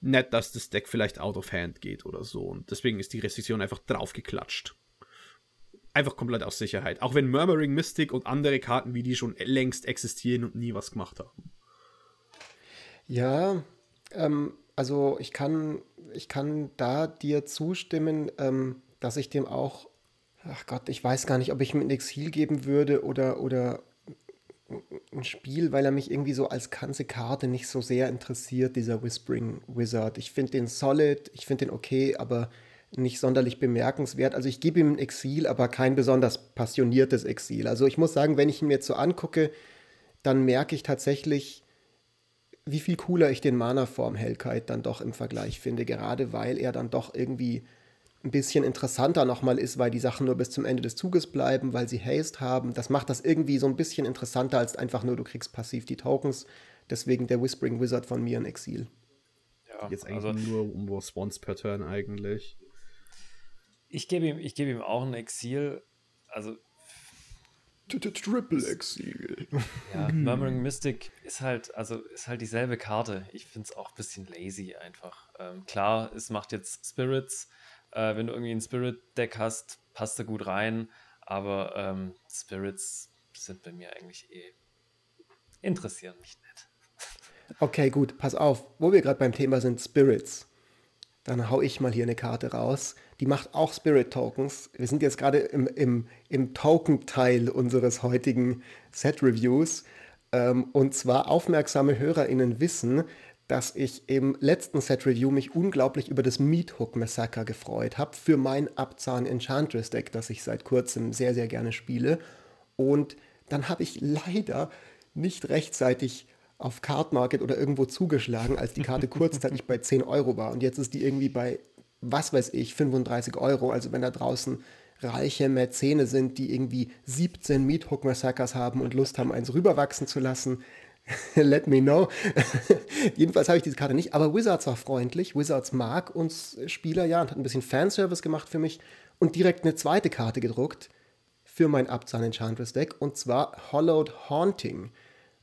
nicht, dass das Deck vielleicht out of hand geht oder so. Und deswegen ist die Restriktion einfach draufgeklatscht. Einfach komplett aus Sicherheit. Auch wenn Murmuring Mystic und andere Karten wie die schon längst existieren und nie was gemacht haben. Ja, ähm, also ich kann, ich kann da dir zustimmen. Ähm, dass ich dem auch, ach Gott, ich weiß gar nicht, ob ich ihm ein Exil geben würde oder, oder ein Spiel, weil er mich irgendwie so als ganze Karte nicht so sehr interessiert, dieser Whispering Wizard. Ich finde den solid, ich finde den okay, aber nicht sonderlich bemerkenswert. Also ich gebe ihm ein Exil, aber kein besonders passioniertes Exil. Also ich muss sagen, wenn ich ihn mir jetzt so angucke, dann merke ich tatsächlich, wie viel cooler ich den Mana-Form Hellkite dann doch im Vergleich finde, gerade weil er dann doch irgendwie ein bisschen interessanter nochmal ist, weil die Sachen nur bis zum Ende des Zuges bleiben, weil sie Haste haben. Das macht das irgendwie so ein bisschen interessanter als einfach nur, du kriegst passiv die Tokens. Deswegen der Whispering Wizard von mir in Exil. Ja, Jetzt eigentlich also, nur um was once per turn eigentlich. Ich gebe ihm, geb ihm auch ein Exil. Also. Triple Exil. Ja, Murmuring Mystic ist halt, also ist halt dieselbe Karte. Ich finde es auch ein bisschen lazy einfach. Ähm, klar, es macht jetzt Spirits, äh, wenn du irgendwie ein Spirit-Deck hast, passt da gut rein. Aber ähm, Spirits sind bei mir eigentlich eh interessieren mich nicht. Okay, gut, pass auf. Wo wir gerade beim Thema sind, Spirits. Dann hau ich mal hier eine Karte raus. Die macht auch Spirit-Tokens. Wir sind jetzt gerade im, im, im Token-Teil unseres heutigen Set-Reviews. Ähm, und zwar aufmerksame HörerInnen wissen, dass ich im letzten Set-Review mich unglaublich über das Meathook Massacre gefreut habe für mein Abzahn Enchantress Deck, das ich seit kurzem sehr, sehr gerne spiele. Und dann habe ich leider nicht rechtzeitig auf Card Market oder irgendwo zugeschlagen, als die Karte kurzzeitig bei 10 Euro war. Und jetzt ist die irgendwie bei, was weiß ich, 35 Euro. Also wenn da draußen reiche Mäzene sind, die irgendwie 17 Meathook Massacres haben und Lust haben, eins rüberwachsen zu lassen, Let me know. Jedenfalls habe ich diese Karte nicht, aber Wizards war freundlich. Wizards mag uns Spieler ja und hat ein bisschen Fanservice gemacht für mich und direkt eine zweite Karte gedruckt für mein Abzahn Enchantress Deck und zwar Hollowed Haunting.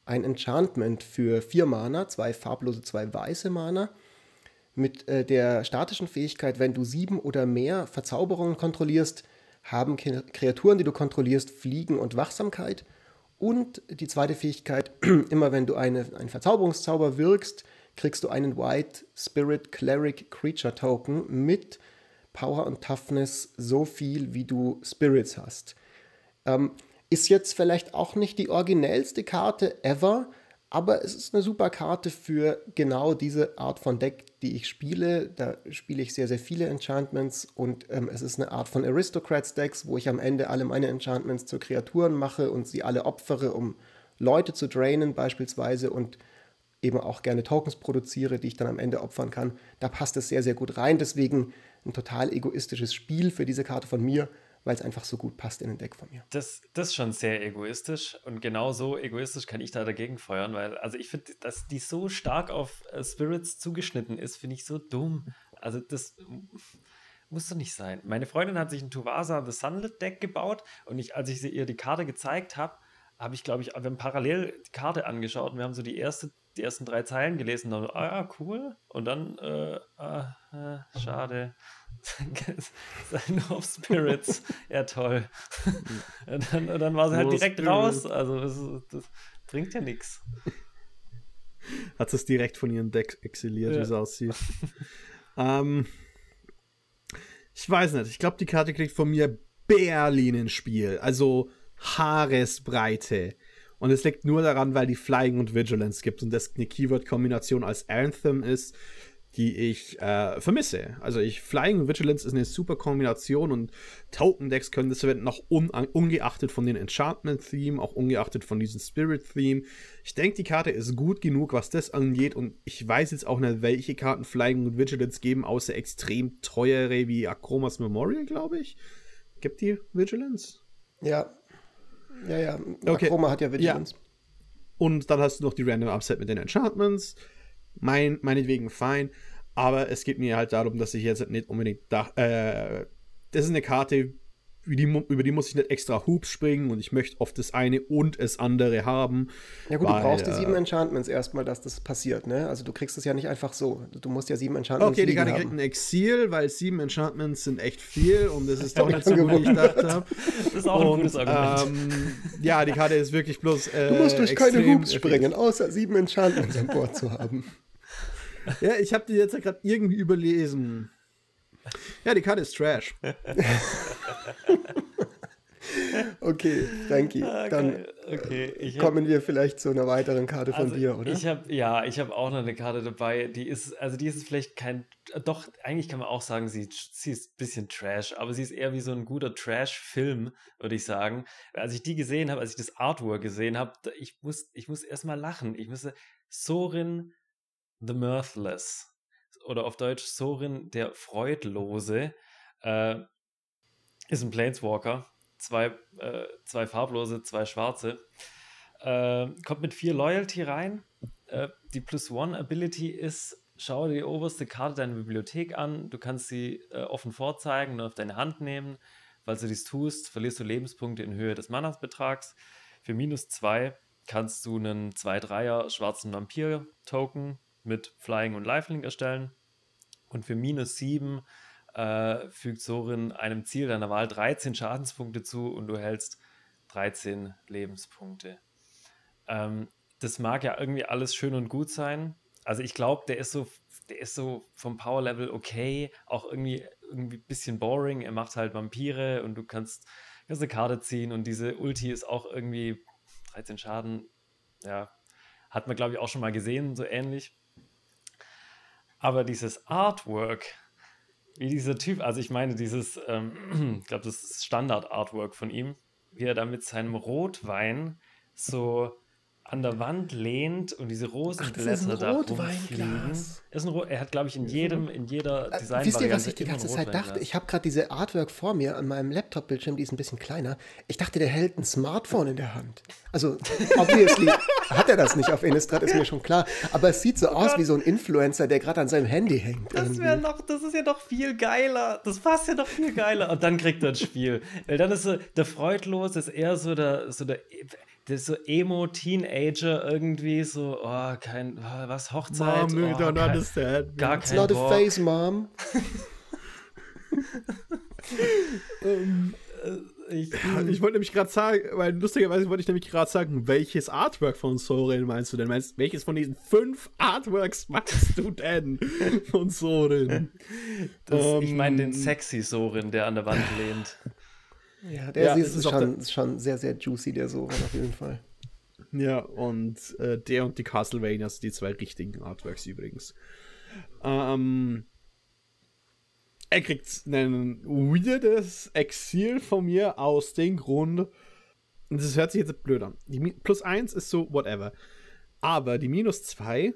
ein Enchantment für vier Mana, zwei farblose, zwei weiße Mana. Mit äh, der statischen Fähigkeit, wenn du sieben oder mehr Verzauberungen kontrollierst, haben Kreaturen, die du kontrollierst, Fliegen und Wachsamkeit. Und die zweite Fähigkeit, immer wenn du eine, einen Verzauberungszauber wirkst, kriegst du einen White Spirit Cleric Creature Token mit Power und Toughness so viel, wie du Spirits hast. Ähm, ist jetzt vielleicht auch nicht die originellste Karte ever, aber es ist eine super Karte für genau diese Art von Deck, die ich spiele. Da spiele ich sehr, sehr viele Enchantments und ähm, es ist eine Art von Aristocrats-Decks, wo ich am Ende alle meine Enchantments zu Kreaturen mache und sie alle opfere, um Leute zu drainen beispielsweise und eben auch gerne Tokens produziere, die ich dann am Ende opfern kann. Da passt es sehr, sehr gut rein. Deswegen ein total egoistisches Spiel für diese Karte von mir, weil es einfach so gut passt in den Deck von mir. Das, das ist schon sehr egoistisch und genau so egoistisch kann ich da dagegen feuern, weil, also ich finde, dass die so stark auf äh, Spirits zugeschnitten ist, finde ich so dumm. Also das muss doch nicht sein. Meine Freundin hat sich ein Tuvasa The Sunlit Deck gebaut und ich, als ich ihr die Karte gezeigt habe, habe ich, glaube ich, wir haben parallel die Karte angeschaut und wir haben so die erste die ersten drei Zeilen gelesen und dann, ah cool. Und dann, äh, ah, äh, schade. Sein of Spirits. ja, toll. und, dann, und dann war sie halt direkt Spirit. raus. Also, das, das bringt ja nichts. Hat es direkt von ihrem Deck exiliert, ja. wie es aussieht. ähm, ich weiß nicht. Ich glaube, die Karte kriegt von mir Berlin ins Spiel. Also Haaresbreite. Und es liegt nur daran, weil die Flying und Vigilance gibt und das eine Keyword-Kombination als Anthem ist, die ich äh, vermisse. Also ich Flying und Vigilance ist eine super Kombination und Token-Decks können das verwenden, auch un ungeachtet von den Enchantment-Theme, auch ungeachtet von diesem Spirit-Theme. Ich denke, die Karte ist gut genug, was das angeht und ich weiß jetzt auch nicht, welche Karten Flying und Vigilance geben, außer extrem teure wie Akromas Memorial, glaube ich. Gibt die Vigilance? Ja, ja, ja. Okay. Akroma hat ja Vigilance. Ja. Und dann hast du noch die Random Upset mit den Enchantments. Mein, meinetwegen fein. Aber es geht mir halt darum, dass ich jetzt nicht unbedingt. Da, äh, das ist eine Karte, die, über die muss ich nicht extra Hoops springen und ich möchte oft das eine und das andere haben. Ja gut, weil, du brauchst die sieben äh, Enchantments erstmal, dass das passiert, ne? Also du kriegst es ja nicht einfach so. Du musst ja sieben Enchantments Okay, die Karte kriegt ein Exil, weil sieben Enchantments sind echt viel und das ist doch nicht so, wie ich gedacht habe. Das ist auch und, ein gutes Argument. Ähm, ja, die Karte ist wirklich bloß äh, Du musst durch keine Hoops springen, außer sieben Enchantments an Bord zu haben. Ja, ich habe die jetzt gerade irgendwie überlesen. Ja, die Karte ist Trash. okay, danke. Ah, Dann okay, kommen wir vielleicht zu einer weiteren Karte von also dir, oder? Ich habe ja, ich habe auch noch eine Karte dabei. Die ist, also die ist vielleicht kein, doch eigentlich kann man auch sagen, sie, sie ist ein bisschen Trash, aber sie ist eher wie so ein guter Trash-Film, würde ich sagen. Als ich die gesehen habe, als ich das Artwork gesehen habe, ich muss, ich muss erstmal lachen. Ich musste Sorin the Mirthless oder auf Deutsch Sorin der Freudlose, äh, ist ein Planeswalker. Zwei, äh, zwei farblose, zwei schwarze. Äh, kommt mit vier Loyalty rein. Äh, die Plus One Ability ist, schau dir die oberste Karte deiner Bibliothek an. Du kannst sie äh, offen vorzeigen und auf deine Hand nehmen. Falls du dies tust, verlierst du Lebenspunkte in Höhe des Manasbetrags. Für minus zwei kannst du einen 2-3er schwarzen Vampir-Token mit Flying und Lifelink erstellen. Und für minus 7 äh, fügt Sorin einem Ziel deiner Wahl 13 Schadenspunkte zu und du hältst 13 Lebenspunkte. Ähm, das mag ja irgendwie alles schön und gut sein. Also ich glaube, der ist so, der ist so vom Power Level okay, auch irgendwie irgendwie ein bisschen boring. Er macht halt Vampire und du kannst, kannst eine Karte ziehen und diese Ulti ist auch irgendwie 13 Schaden. Ja, hat man glaube ich auch schon mal gesehen, so ähnlich. Aber dieses Artwork, wie dieser Typ, also ich meine, dieses, ähm, ich glaube, das ist Standard-Artwork von ihm, wie er da mit seinem Rotwein so an der Wand lehnt und diese Rosenblätter da rumfliegen. Ist ein er hat, glaube ich, in jedem, in jeder Design äh, Wisst ihr, was ich die ganze Zeit dachte? Ich habe gerade diese Artwork vor mir an meinem Laptop-Bildschirm, die ist ein bisschen kleiner. Ich dachte, der hält ein Smartphone in der Hand. Also, obviously hat er das nicht auf Innistrad, ist mir schon klar. Aber es sieht so oh aus Gott. wie so ein Influencer, der gerade an seinem Handy hängt. Das wäre noch, das ist ja noch viel geiler. Das passt ja noch viel geiler. Und dann kriegt er ein Spiel. Weil dann ist so, der Freudlos ist eher so der, so der das so Emo-Teenager irgendwie so, oh, kein, oh, was, Hochzeit? Mom, oh, don't kein, understand. Gar It's kein not Bock. a face, Mom. Ähm, Ich, Ja, ich wollte nämlich gerade sagen, weil lustigerweise wollte ich nämlich gerade sagen, welches Artwork von Soren meinst du denn? Meinst, welches von diesen fünf Artworks meinst du denn von Soren? das, ich meine den Ähm, sexy Sorin, der an der Wand lehnt. Ja, der Ja, ist, ist schon, ist schon sehr, sehr juicy, der Soren auf jeden Fall. Ja, und äh, der und die Castlevanias, die zwei richtigen Artworks übrigens. Ähm, er kriegt ein weirdes Exil von mir aus dem Grund, und das hört sich jetzt blöd an. Die Mi- plus eins ist so, whatever. Aber die minus zwei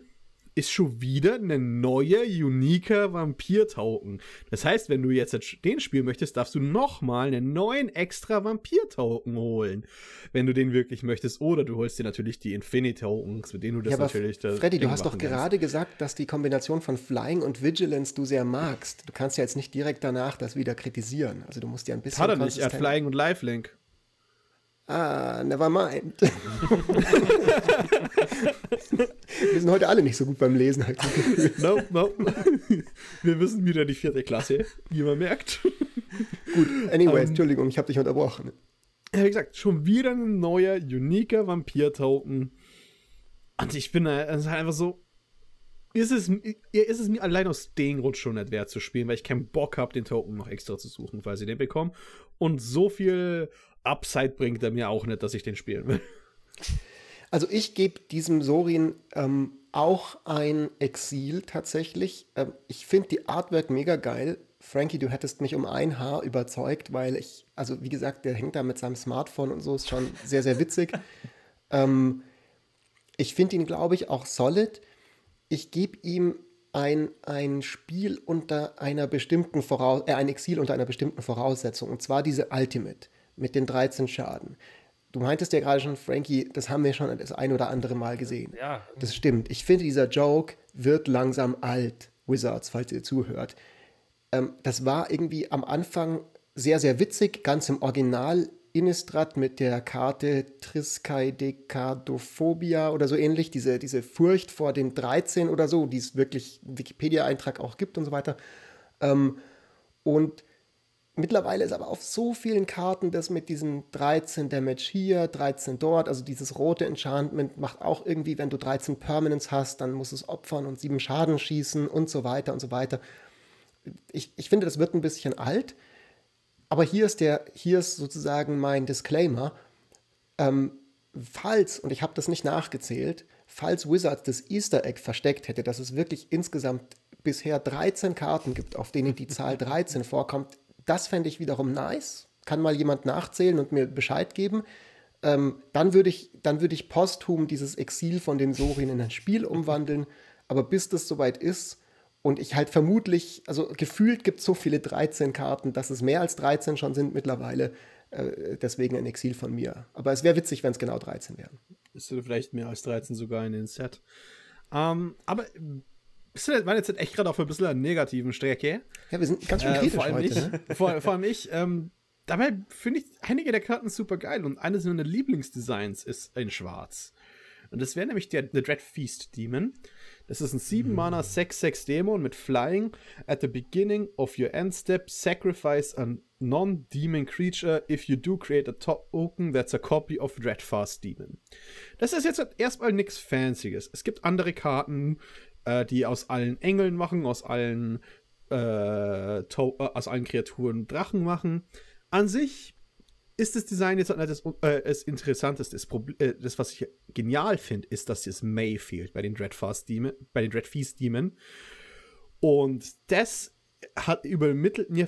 ist schon wieder eine neue, uniker Vampir-Token. Das heißt, wenn du jetzt den spielen möchtest, darfst du nochmal einen neuen extra Vampir-Token holen. Wenn du den wirklich möchtest. Oder du holst dir natürlich die Infinity-Tokens, mit denen du das ja, natürlich. das Freddy, du hast doch gerade gesagt, dass die Kombination von Flying und Vigilance du sehr magst. Du kannst ja jetzt nicht direkt danach das wieder kritisieren. Also du musst ja ein bisschen. Hat er nicht, er hat Flying und Lifelink. Ah, never mind. Wir sind heute alle nicht so gut beim Lesen. Halt. No, no. Wir wissen wieder die vierte Klasse, wie man merkt. Anyways, Ähm, Entschuldigung, ich habe dich unterbrochen. Ja, wie gesagt, schon wieder ein neuer, uniker Vampir-Token. Und ich bin halt einfach so. Ist es, ist es mir allein aus dem Grund schon nicht wert zu spielen, weil ich keinen Bock habe, den Token noch extra zu suchen, falls ich den bekomme. Und so viel Upside bringt er mir auch nicht, dass ich den spielen will. Also ich gebe diesem Sorin ähm, auch ein Exil tatsächlich. Ähm, ich finde die Artwork mega geil. Frankie, du hättest mich um ein Haar überzeugt, weil ich, also wie gesagt, der hängt da mit seinem Smartphone und so, ist schon sehr, sehr witzig. ähm, ich finde ihn, glaube ich, auch solid. Ich gebe ihm ein, ein Spiel unter einer bestimmten Voraus äh, ein Exil unter einer bestimmten Voraussetzung, und zwar diese Ultimate mit den 13 Schaden. Du meintest ja gerade schon, Frankie, das haben wir schon das ein oder andere Mal gesehen. Ja, Das stimmt. Ich finde, dieser Joke wird langsam alt, Wizards, falls ihr zuhört. Ähm, das war irgendwie am Anfang sehr, sehr witzig, ganz im Original Innistrad mit der Karte Triskaidekadophobia oder so ähnlich, diese, diese Furcht vor dem 13 oder so, die es wirklich Wikipedia-Eintrag auch gibt und so weiter. Ähm, und Mittlerweile ist aber auf so vielen Karten das mit diesen 13 Damage hier, 13 dort, also dieses rote Enchantment macht auch irgendwie, wenn du 13 Permanents hast, dann musst du es opfern und 7 Schaden schießen und so weiter und so weiter. Ich, ich finde, das wird ein bisschen alt, aber hier ist, der, hier ist sozusagen mein Disclaimer. Ähm, falls, und ich habe das nicht nachgezählt, falls Wizards das Easter Egg versteckt hätte, dass es wirklich insgesamt bisher 13 Karten gibt, auf denen die Zahl 13 vorkommt, das fände ich wiederum nice. Kann mal jemand nachzählen und mir Bescheid geben. Ähm, dann würde ich, dann ich posthum dieses Exil von den Sorin in ein Spiel umwandeln. Aber bis das soweit ist und ich halt vermutlich, also gefühlt gibt es so viele 13 Karten, dass es mehr als 13 schon sind mittlerweile. Äh, deswegen ein Exil von mir. Aber es wäre witzig, wenn es genau 13 wären. Ist vielleicht mehr als 13 sogar in den Set. Ähm, aber du waren jetzt echt gerade auf ein bisschen einer negativen Strecke. Ja, wir sind ganz schön Äh, kritisch vor allem heute. ich, Ne? vor, vor allem ich. Ähm, dabei finde ich einige der Karten super geil und eines meiner Lieblingsdesigns ist in Schwarz. Und das wäre nämlich der, der Dread Feast Demon. Das ist ein 7-Mana 6-6 Dämon mit Flying. At the beginning of your end step, sacrifice a non-demon creature. If you do, create a token that's a copy of Dreadfast Demon. Das ist jetzt erstmal nichts Fancyes. Es gibt andere Karten, äh, die aus allen Engeln machen, aus allen, äh, äh, aus allen Kreaturen Drachen machen. An sich ist das Design jetzt nicht das, äh, das Interessanteste. Das, Probl- äh, das, was ich genial finde, ist, dass es May fehlt bei den Dreadfast Demon, bei den Dreadfeast Demon. Und das hat übermittelt mir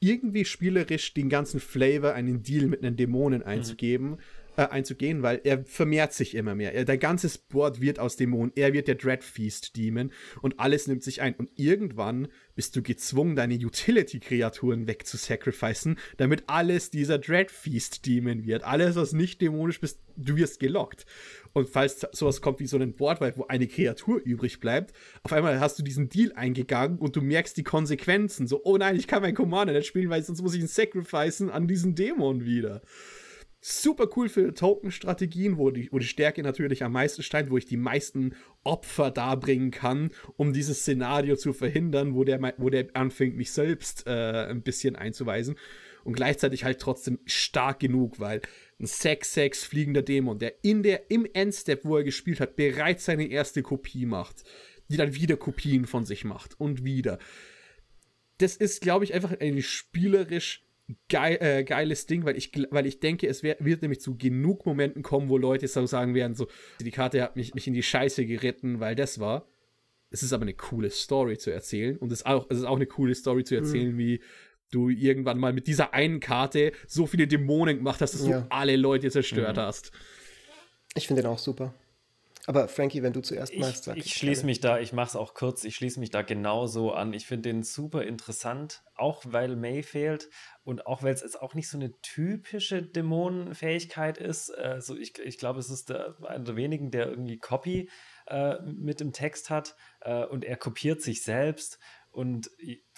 irgendwie spielerisch den ganzen Flavor, einen Deal mit einem Dämonen einzugeben, äh, einzugehen, weil er vermehrt sich immer mehr. Er, der ganze Board wird aus Dämonen. Er wird der Dreadfeast Demon und alles nimmt sich ein. Und irgendwann bist du gezwungen, deine Utility-Kreaturen wegzusacrificen, damit alles dieser Dreadfeast Demon wird. Alles, was nicht dämonisch bist, du wirst gelockt. Und falls sowas kommt wie so ein Boardwipe, wo eine Kreatur übrig bleibt, auf einmal hast du diesen Deal eingegangen und du merkst die Konsequenzen. So, oh nein, ich kann mein Commander nicht spielen, weil sonst muss ich ihn sacrificen an diesen Dämon wieder. Super cool für Token-Strategien, wo die, wo die Stärke natürlich am meisten steigt, wo ich die meisten Opfer darbringen kann, um dieses Szenario zu verhindern, wo der, wo der anfängt, mich selbst äh, ein bisschen einzuweisen. Und gleichzeitig halt trotzdem stark genug, weil ein 6-6 fliegender Dämon, der in der, im Endstep, wo er gespielt hat, bereits seine erste Kopie macht, die dann wieder Kopien von sich macht und wieder. Das ist, glaube ich, einfach ein spielerisch geil, äh, geiles Ding, weil ich, weil ich denke, es wär, wird nämlich zu genug Momenten kommen, wo Leute so sagen werden, so, die Karte hat mich, mich in die Scheiße geritten, weil das war. Es ist aber eine coole Story zu erzählen und es ist auch, es ist auch eine coole Story zu erzählen, mhm. wie du irgendwann mal mit dieser einen Karte so viele Dämonen gemacht hast, dass ja. du alle Leute zerstört mhm. hast. Ich finde den auch super. Aber Frankie, wenn du zuerst machst, sag ich. Ich schließe mich da, ich mache es auch kurz, ich schließe mich da genauso an. Ich finde den super interessant, auch weil May fehlt und auch weil es auch nicht so eine typische Dämonenfähigkeit ist. Also ich, ich glaube, es ist der, einer der wenigen, der irgendwie Copy äh, mit im Text hat äh, und er kopiert sich selbst. Und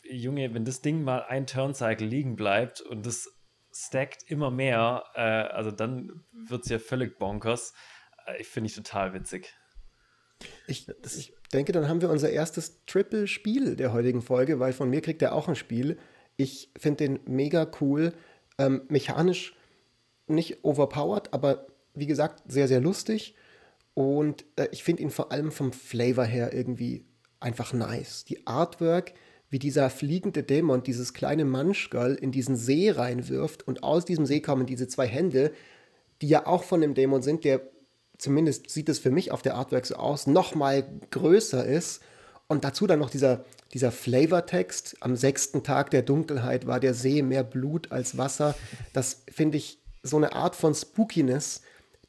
Junge, wenn das Ding mal ein Turncycle liegen bleibt und das stackt immer mehr, äh, also dann wird es ja völlig bonkers. Äh, ich finde ich total witzig. Ich, ich, denke, dann haben wir unser erstes Triple-Spiel der heutigen Folge, weil von mir kriegt er auch ein Spiel. Ich finde den mega cool. Ähm, mechanisch nicht overpowered, aber wie gesagt, sehr, sehr lustig. Und äh, ich finde ihn vor allem vom Flavor her irgendwie einfach nice. Die Artwork, wie dieser fliegende Dämon dieses kleine Munchgirl in diesen See reinwirft und aus diesem See kommen diese zwei Hände, die ja auch von dem Dämon sind, der zumindest sieht es für mich auf der Artwork so aus, noch mal größer ist. Und dazu dann noch dieser, dieser Flavortext. Am sechsten Tag der Dunkelheit war der See mehr Blut als Wasser. Das finde ich so eine Art von Spookiness,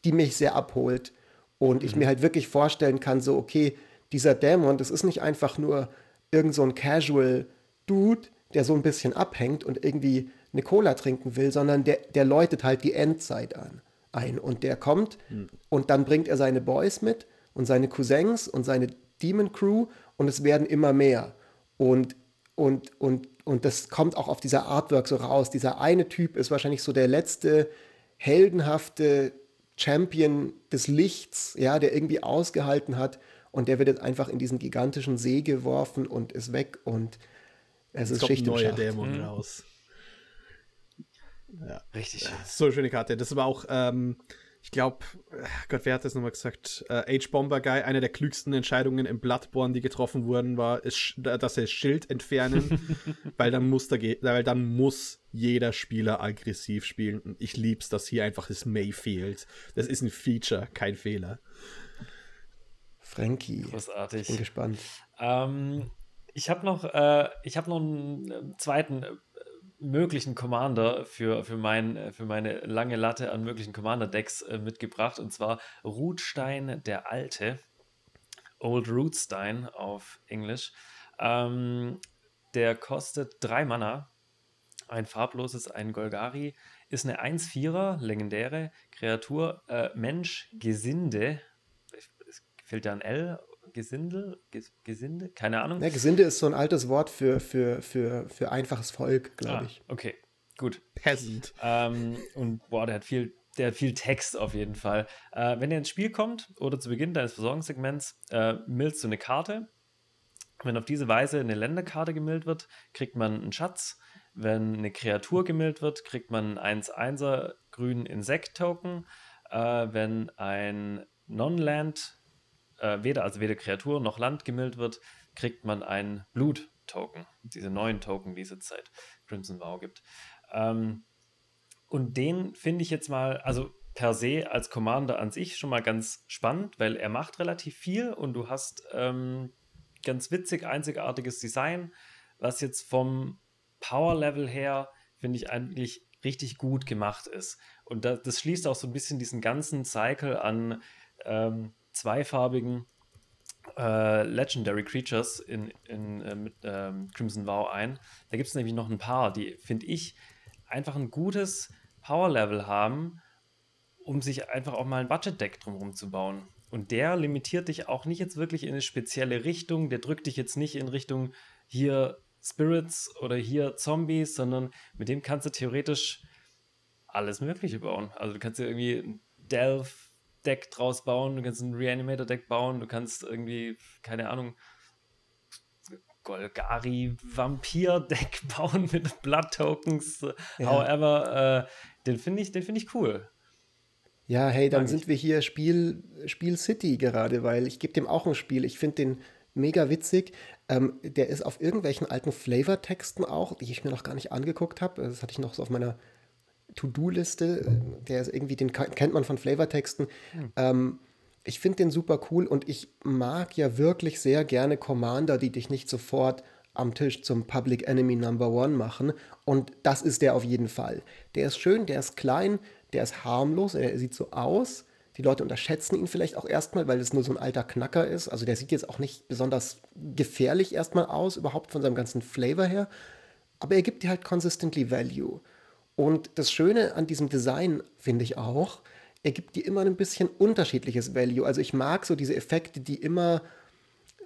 die mich sehr abholt. Und ich mhm. mir halt wirklich vorstellen kann, so, okay, dieser Dämon, das ist nicht einfach nur irgend so ein Casual Dude, der so ein bisschen abhängt und irgendwie eine Cola trinken will, sondern der, der läutet halt die Endzeit an ein. Und der kommt mhm. und dann bringt er seine Boys mit und seine Cousins und seine Demon Crew und es werden immer mehr. Und, und, und, und das kommt auch auf dieser Artwork so raus. Dieser eine Typ ist wahrscheinlich so der letzte heldenhafte Champion des Lichts, ja, der irgendwie ausgehalten hat und der wird jetzt einfach in diesen gigantischen See geworfen und ist weg und es, es ist Schicht neue Dämon mhm. raus. Ja. Richtig schön. So schöne Karte. Das war auch, ähm, ich glaube, Gott, wer hat das nochmal gesagt? Äh, H-Bomber Guy, eine der klügsten Entscheidungen im Bloodborne, die getroffen wurden, war, ist, dass er Schild entfernen, weil dann muss da weil dann muss jeder Spieler aggressiv spielen. Und ich lieb's, dass hier einfach das May fehlt. Das ist ein Feature, kein Fehler. Frankie. Großartig. Ich bin gespannt. Ähm, ich habe noch, äh, hab noch einen äh, zweiten äh, möglichen Commander für, für, mein, für meine lange Latte an möglichen Commander-Decks äh, mitgebracht. Und zwar Rootstein der Alte. Old Rootstein auf Englisch. Ähm, der kostet drei Mana. Ein farbloses, ein Golgari. Ist eine 1-4er, legendäre Kreatur. Äh, Mensch, Gesinde. Es fehlt ja ein L Gesindel? Ges Gesinde? Keine Ahnung. Ja, Gesinde ist so ein altes Wort für, für, für, für einfaches Volk, glaube ah, ich. Okay, gut. Peasant. Ähm, und boah, der hat viel, der hat viel Text auf jeden Fall. Äh, wenn er ins Spiel kommt oder zu Beginn deines Versorgungssegments, äh, millst du eine Karte. Wenn auf diese Weise eine Länderkarte gemillt wird, kriegt man einen Schatz. Wenn eine Kreatur gemillt wird, kriegt man einen 1-1er grünen Insekt-Token. Äh, wenn ein Non-Land äh, weder, also weder Kreatur noch Land gemillt wird, kriegt man einen Blut-Token. Diese neuen Token, die es jetzt seit Crimson Vow gibt. Ähm, und den finde ich jetzt mal, also per se als Commander an sich schon mal ganz spannend, weil er macht relativ viel und du hast ähm, ganz witzig, einzigartiges Design, was jetzt vom Power-Level her, finde ich eigentlich richtig gut gemacht ist. Und das, das, schließt auch so ein bisschen diesen ganzen Cycle an ähm, zweifarbigen äh, Legendary Creatures in, in, äh, mit ähm, Crimson Vow ein. Da gibt es nämlich noch ein paar, die, finde ich, einfach ein gutes Power-Level haben, um sich einfach auch mal ein Budget-Deck drumherum zu bauen. Und der limitiert dich auch nicht jetzt wirklich in eine spezielle Richtung. Der drückt dich jetzt nicht in Richtung hier Spirits oder hier Zombies, sondern mit dem kannst du theoretisch alles Mögliche bauen. Also du kannst ja irgendwie ein Delve-Deck draus bauen, du kannst ein Reanimator-Deck bauen, du kannst irgendwie, keine Ahnung, Golgari-Vampir-Deck bauen mit Blood-Tokens. Ja. However, äh, den finde ich, find ich cool. Ja, hey, dann sind wir hier Spiel, Spiel City gerade, weil ich gebe dem auch ein Spiel. Ich finde den mega witzig. Ähm, der ist auf irgendwelchen alten Flavortexten auch, die ich mir noch gar nicht angeguckt habe. Das hatte ich noch so auf meiner To-Do-Liste. Der ist irgendwie, den kennt man von Flavortexten. Hm. Ähm, ich finde den super cool und ich mag ja wirklich sehr gerne Commander, die dich nicht sofort am Tisch zum Public Enemy Number One machen. Und das ist der auf jeden Fall. Der ist schön, der ist klein, der ist harmlos, er sieht so aus. Die Leute unterschätzen ihn vielleicht auch erstmal, weil es nur so ein alter Knacker ist. Also der sieht jetzt auch nicht besonders gefährlich erstmal aus, überhaupt von seinem ganzen Flavor her. Aber er gibt dir halt consistently Value. Und das Schöne an diesem Design finde ich auch, er gibt dir immer ein bisschen unterschiedliches Value. Also ich mag so diese Effekte, die immer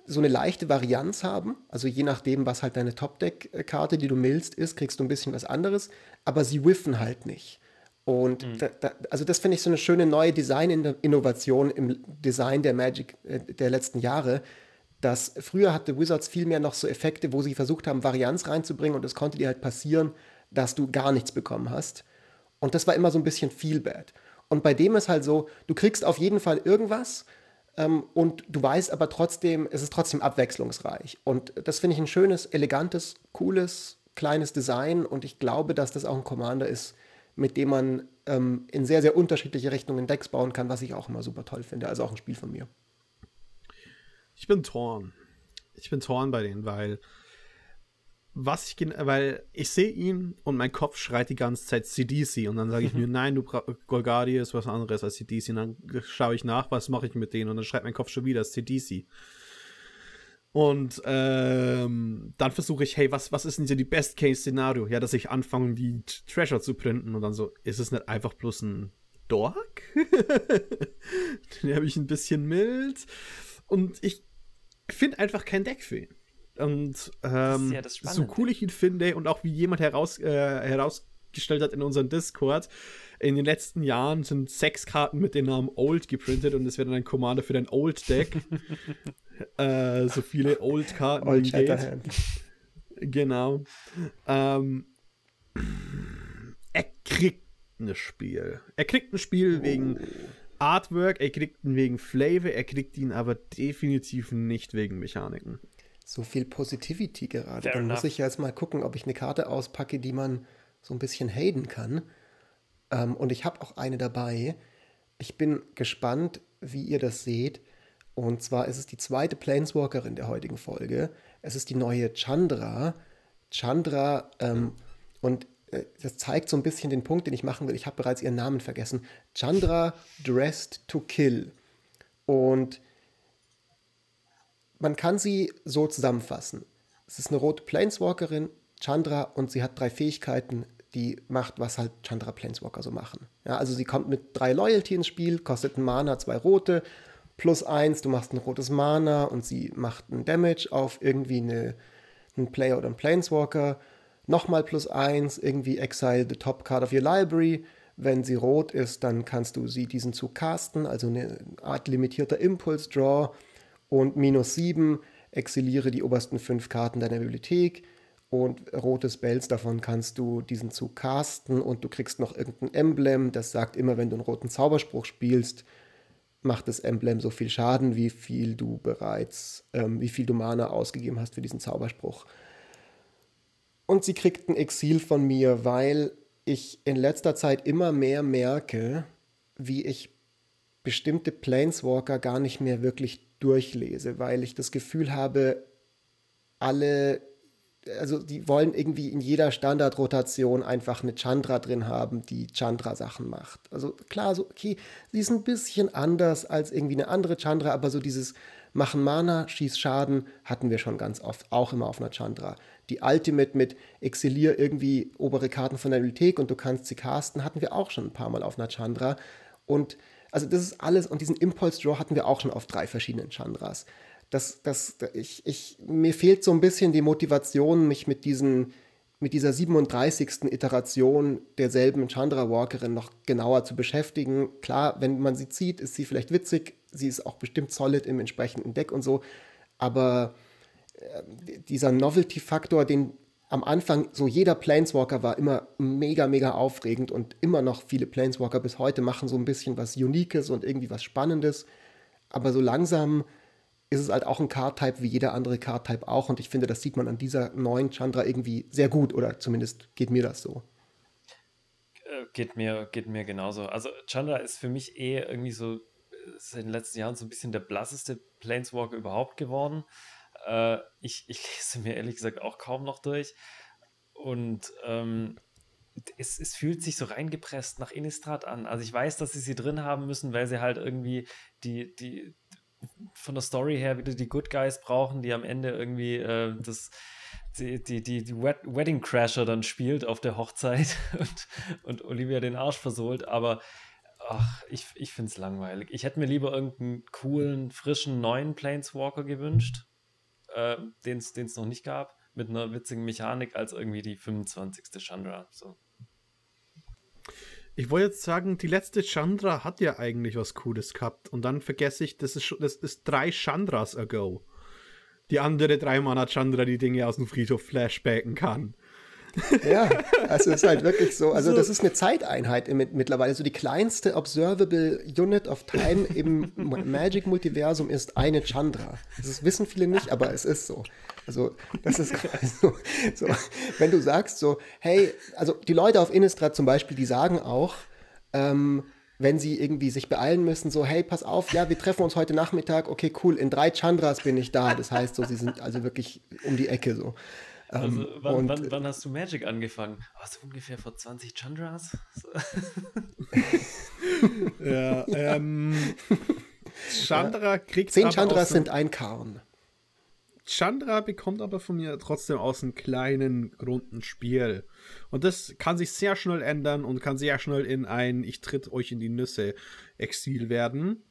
so eine leichte Varianz haben. Also je nachdem, was halt deine Top-Deck-Karte, die du millst, ist, kriegst du ein bisschen was anderes. Aber sie whiffen halt nicht. Und mhm. da, da, also das finde ich so eine schöne neue Design-Innovation im Design der Magic äh, der letzten Jahre. Dass früher hatte Wizards viel mehr noch so Effekte, wo sie versucht haben, Varianz reinzubringen und es konnte dir halt passieren, dass du gar nichts bekommen hast. Und das war immer so ein bisschen viel bad. Und bei dem ist halt so, du kriegst auf jeden Fall irgendwas ähm, und du weißt aber trotzdem, es ist trotzdem abwechslungsreich. Und das finde ich ein schönes, elegantes, cooles, kleines Design und ich glaube, dass das auch ein Commander ist, mit dem man ähm, in sehr, sehr unterschiedliche Richtungen Decks bauen kann, was ich auch immer super toll finde. Also auch ein Spiel von mir. Ich bin torn. Ich bin torn bei denen, weil was ich weil ich sehe ihn und mein Kopf schreit die ganze Zeit CDC und dann sage ich mir, nein, du Golgari ist was anderes als CDC und dann schaue ich nach, was mache ich mit denen und dann schreit mein Kopf schon wieder CDC. Und ähm, dann versuche ich, hey, was, was ist denn so die Best-Case-Szenario? Ja, dass ich anfange, die Treasure zu printen und dann so, ist es nicht einfach bloß ein Dork? Den habe ich ein bisschen mild. Und ich finde einfach kein Deck für ihn. Und ähm, ja so cool ich ihn finde und auch wie jemand heraus, äh, herausgestellt hat in unserem Discord, in den letzten Jahren sind sechs Karten mit dem Namen Old geprintet und es wird dann ein Commander für dein Old-Deck. äh, so viele Old-Karten Old wie geht. Genau. Ähm, er kriegt ein Spiel. Er kriegt ein Spiel oh. wegen Artwork, er kriegt ihn wegen Flavor, er kriegt ihn aber definitiv nicht wegen Mechaniken. So viel Positivity gerade. Fair Dann enough. muss ich ja jetzt mal gucken, ob ich eine Karte auspacke, die man so ein bisschen haten kann. Ähm, und ich habe auch eine dabei. Ich bin gespannt, wie ihr das seht. Und zwar ist es die zweite Planeswalkerin der heutigen Folge. Es ist die neue Chandra. Chandra, ähm, und äh, das zeigt so ein bisschen den Punkt, den ich machen will. Ich habe bereits ihren Namen vergessen. Chandra Dressed to Kill. Und man kann sie so zusammenfassen. Es ist eine rote Planeswalkerin, Chandra, und sie hat drei Fähigkeiten, die macht, was halt Chandra Planeswalker so machen. Ja, also sie kommt mit drei Loyalty ins Spiel, kostet ein Mana, zwei rote, plus eins, du machst ein rotes Mana und sie macht einen Damage auf irgendwie eine, einen Player oder einen Planeswalker. Nochmal plus eins, irgendwie exile the top card of your library. Wenn sie rot ist, dann kannst du sie diesen Zug casten, also eine Art limitierter Impulse-Draw. Und minus sieben, exiliere die obersten fünf Karten deiner Bibliothek und rote Spells davon kannst du diesen Zug casten und du kriegst noch irgendein Emblem, das sagt immer, wenn du einen roten Zauberspruch spielst, macht das Emblem so viel Schaden, wie viel du bereits, ähm, wie viel du Mana ausgegeben hast für diesen Zauberspruch. Und sie kriegt ein Exil von mir, weil ich in letzter Zeit immer mehr merke, wie ich bestimmte Planeswalker gar nicht mehr wirklich durchlese, weil ich das Gefühl habe, alle also die wollen irgendwie in jeder Standardrotation einfach eine Chandra drin haben, die Chandra-Sachen macht. Also klar, so, okay, sie ist ein bisschen anders als irgendwie eine andere Chandra, aber so dieses Machen Mana, schieß Schaden hatten wir schon ganz oft, auch immer auf einer Chandra. Die Ultimate mit Exilier irgendwie obere Karten von der Bibliothek und du kannst sie casten, hatten wir auch schon ein paar Mal auf einer Chandra. Und also das ist alles, und diesen Impulse Draw hatten wir auch schon auf drei verschiedenen Chandras das, das, ich, ich, mir fehlt so ein bisschen die Motivation, mich mit diesen mit dieser 37. Iteration derselben Chandra Walkerin noch genauer zu beschäftigen. Klar, wenn man sie zieht, ist sie vielleicht witzig, sie ist auch bestimmt solid im entsprechenden Deck und so, aber äh, dieser Novelty-Faktor, den am Anfang so jeder Planeswalker war immer mega, mega aufregend und immer noch viele Planeswalker bis heute machen so ein bisschen was Uniques und irgendwie was Spannendes. Aber so langsam ist es halt auch ein Card-Type wie jeder andere Card-Type auch. Und ich finde, das sieht man an dieser neuen Chandra irgendwie sehr gut. Oder zumindest geht mir das so. Äh, geht mir, geht mir genauso. Also Chandra ist für mich eh irgendwie so in den letzten Jahren so ein bisschen der blasseste Planeswalker überhaupt geworden. Äh, ich, ich lese mir ehrlich gesagt auch kaum noch durch. Und ähm, es, es, fühlt sich so reingepresst nach Innistrad an. Also ich weiß, dass sie sie drin haben müssen, weil sie halt irgendwie die, die, von der Story her wieder die Good Guys brauchen, die am Ende irgendwie äh, das, die, die, die, die Wedding Crasher dann spielt auf der Hochzeit und, und Olivia den Arsch versohlt, aber ach, ich, ich finde es langweilig. Ich hätte mir lieber irgendeinen coolen, frischen, neuen Planeswalker gewünscht, äh, den es noch nicht gab, mit einer witzigen Mechanik, als irgendwie die 25. Chandra. So. Ich wollte jetzt sagen, die letzte Chandra hat ja eigentlich was Cooles gehabt. Und dann vergesse ich, das ist, das ist drei Chandras ago. Die andere drei-Mana Chandra die Dinge aus dem Friedhof flashbacken kann. Ja, also es ist halt wirklich so, also so. das ist eine Zeiteinheit mittlerweile. So die kleinste Observable Unit of Time im Magic-Multiversum ist eine Chandra. Das wissen viele nicht, aber es ist so. Also das ist so, so, wenn du sagst so, hey, also die Leute auf Innistrad zum Beispiel, die sagen auch, ähm, wenn sie irgendwie sich beeilen müssen, so, hey, pass auf, ja, wir treffen uns heute Nachmittag, okay, cool, in drei Chandras bin ich da. Das heißt so, sie sind also wirklich um die Ecke so. Also, ähm, wann, und, wann, wann, hast du Magic angefangen? Warst du ungefähr vor 20 Chandras? ja, ähm, Chandra kriegt. Zehn Chandras sind ein Karn. Chandra bekommt aber von mir trotzdem aus einem kleinen, runden Spiel. Und das kann sich sehr schnell ändern und kann sehr schnell in ein Ich tritt euch in die Nüsse Exil werden.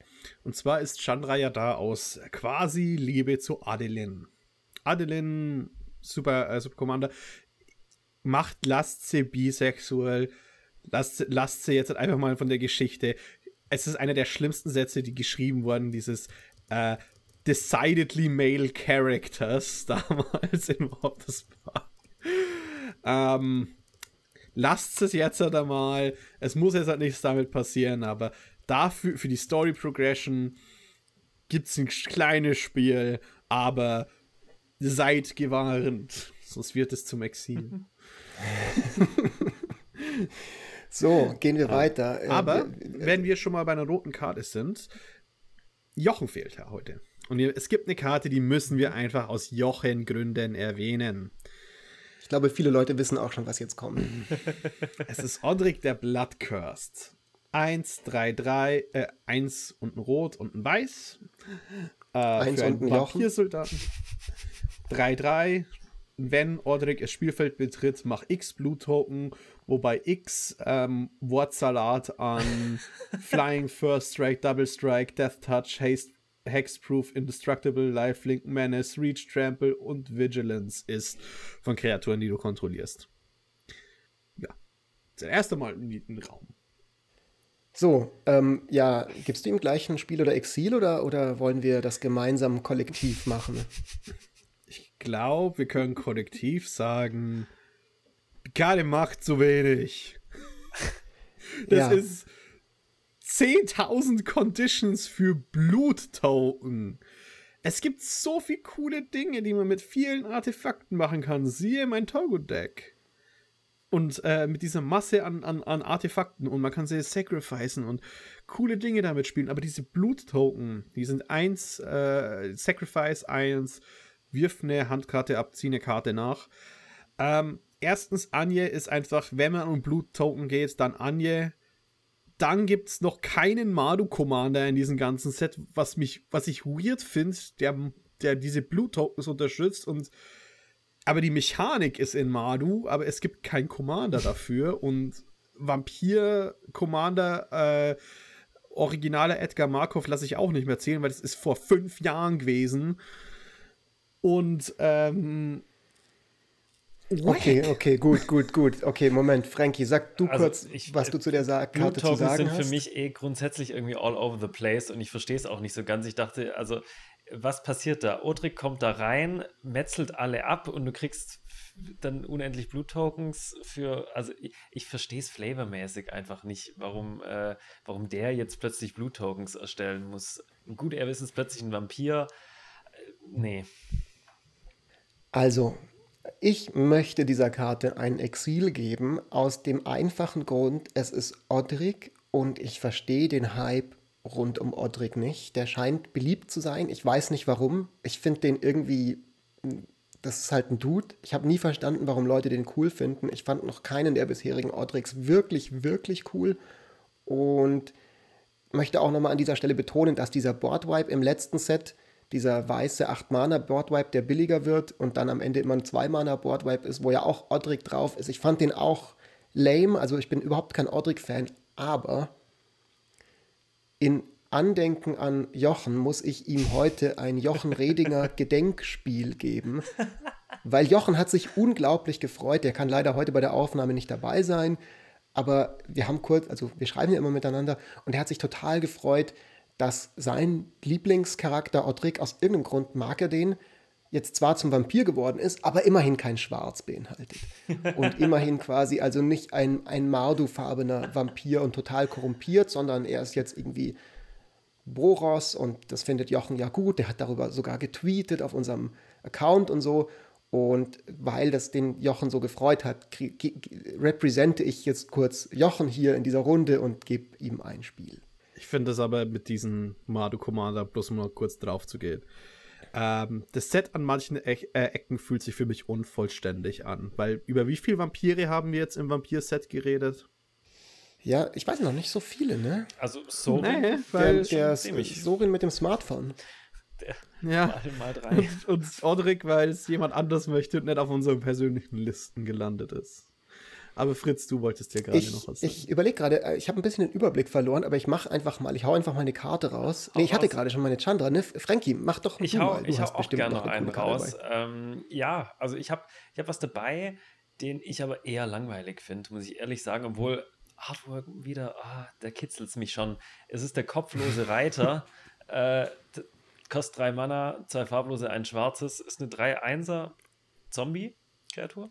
Und zwar ist Chandra ja da aus quasi Liebe zu Adelin. Adelin Super, äh, Super Commander, macht, lasst sie bisexuell, lasst, lasst sie jetzt einfach mal von der Geschichte. Es ist einer der schlimmsten Sätze, die geschrieben wurden, dieses äh, decidedly male characters damals in Warped ähm, lasst es jetzt halt einmal. Es muss jetzt halt nichts damit passieren, aber dafür, für die Story Progression gibt es ein kleines Spiel, aber Seid gewarnt, sonst wird es zum Exil. so, gehen wir weiter. Äh, Aber wenn wir schon mal bei einer roten Karte sind, Jochen fehlt ja heute. Und es gibt eine Karte, die müssen wir einfach aus Jochen-Gründen erwähnen. Ich glaube, viele Leute wissen auch schon, was jetzt kommt. es ist Odrik der Bloodcursed. 1, 3, 3, äh, 1 und ein Rot und ein Weiß. Äh, eins und ein Vampirsoldaten. 3-3. Wenn Ordric das Spielfeld betritt, mach X Blue-Token, wobei X ähm, Wortsalat an Flying First Strike, Double Strike, Death Touch, Haste, Hexproof, Indestructible, Lifelink, Menace, Reach, Trample und Vigilance ist von Kreaturen, die du kontrollierst. Ja. Das erste Mal im Raum. So, ähm, ja, gibst du ihm gleich ein Spiel oder Exil oder, oder wollen wir das gemeinsam kollektiv machen? glaube, wir können kollektiv sagen, keine Macht zu wenig. Das ja. ist 10.000 Conditions für Bluttoken. Es gibt so viele coole Dinge, die man mit vielen Artefakten machen kann. Siehe mein Togo-Deck. Und äh, mit dieser Masse an, an, an Artefakten und man kann sie sacrificen und coole Dinge damit spielen. Aber diese Bluttoken, die sind 1, äh, Sacrifice 1, wirf eine Handkarte ab, zieh eine Karte nach. Ähm, erstens, Anje ist einfach, wenn man um Blut-Token geht, dann Anje. Dann gibt es noch keinen Madu-Commander in diesem ganzen Set, was mich, was ich weird finde, der, der diese Blut-Tokens unterstützt und aber die Mechanik ist in Madu, aber es gibt keinen Commander dafür und Vampir-Commander, äh, originaler Edgar Markov lasse ich auch nicht mehr zählen, weil das ist vor fünf Jahren gewesen. Und ähm, Okay, okay, gut, gut, gut. Okay, Moment, Frankie, sag du also kurz, ich, was du zu der Sa Karte zu sagen sind hast. für mich eh grundsätzlich irgendwie all over the place und ich verstehe es auch nicht so ganz. Ich dachte, also, was passiert da? Odrik kommt da rein, metzelt alle ab und du kriegst dann unendlich Blut-Tokens für, also ich, ich verstehe es flavormäßig einfach nicht, warum, äh, warum der jetzt plötzlich Blut-Tokens erstellen muss. Gut, er ist jetzt plötzlich ein Vampir. Äh, nee. Also, ich möchte dieser Karte ein Exil geben, aus dem einfachen Grund, es ist Odrik und ich verstehe den Hype rund um Odrik nicht. Der scheint beliebt zu sein. Ich weiß nicht warum. Ich finde den irgendwie, das ist halt ein Dude. Ich habe nie verstanden, warum Leute den cool finden. Ich fand noch keinen der bisherigen Odriks wirklich, wirklich cool. Und möchte auch nochmal an dieser Stelle betonen, dass dieser Boardwipe im letzten Set dieser weiße 8-Mana-Boardwipe, der billiger wird und dann am Ende immer ein 2-Mana-Boardwipe ist, wo ja auch Odrik drauf ist. Ich fand den auch lame, also ich bin überhaupt kein Odrik-Fan, aber in Andenken an Jochen muss ich ihm heute ein Jochen Redinger Gedenkspiel geben, weil Jochen hat sich unglaublich gefreut. Der kann leider heute bei der Aufnahme nicht dabei sein, aber wir haben kurz, also wir schreiben ja immer miteinander und er hat sich total gefreut, dass sein Lieblingscharakter Odrik aus irgendeinem Grund mag er den, jetzt zwar zum Vampir geworden ist, aber immerhin kein Schwarz beinhaltet. Und immerhin quasi also nicht ein, ein Mardu-farbener Vampir und total korrumpiert, sondern er ist jetzt irgendwie Boros und das findet Jochen ja gut. Der hat darüber sogar getweetet auf unserem Account und so. Und weil das den Jochen so gefreut hat, repräsente ich jetzt kurz Jochen hier in dieser Runde und gebe ihm ein Spiel. Ich finde es aber mit diesen Madu Commander bloß mal kurz drauf zu gehen. Ähm, das Set an manchen e äh, Ecken fühlt sich für mich unvollständig an, weil über wie viele Vampire haben wir jetzt im Vampir-Set geredet? Ja, ich weiß noch nicht so viele, ne? Also Sorin, nee, weil der, der Sorin mit dem Smartphone. Der ja. Mal, mal drei. Und, und Odrik, weil es jemand anders möchte und nicht auf unseren persönlichen Listen gelandet ist. Aber Fritz, du wolltest ja gerade noch was sagen. Ich überlege gerade, äh, ich habe ein bisschen den Überblick verloren, aber ich mache einfach mal, ich hau einfach meine Karte raus. Nee, ich hatte gerade schon meine Chandra, ne? Frankie, mach doch ich hau, mal. Du ich hau auch gerne noch einen raus. Ähm, ja, also ich habe ich hab was dabei, den ich aber eher langweilig finde, muss ich ehrlich sagen, obwohl Artwork wieder, ah, da kitzelt es mich schon. Es ist der kopflose Reiter. äh, kostet drei Mana, zwei farblose, ein schwarzes. Ist eine 3-1er Zombie-Kreatur.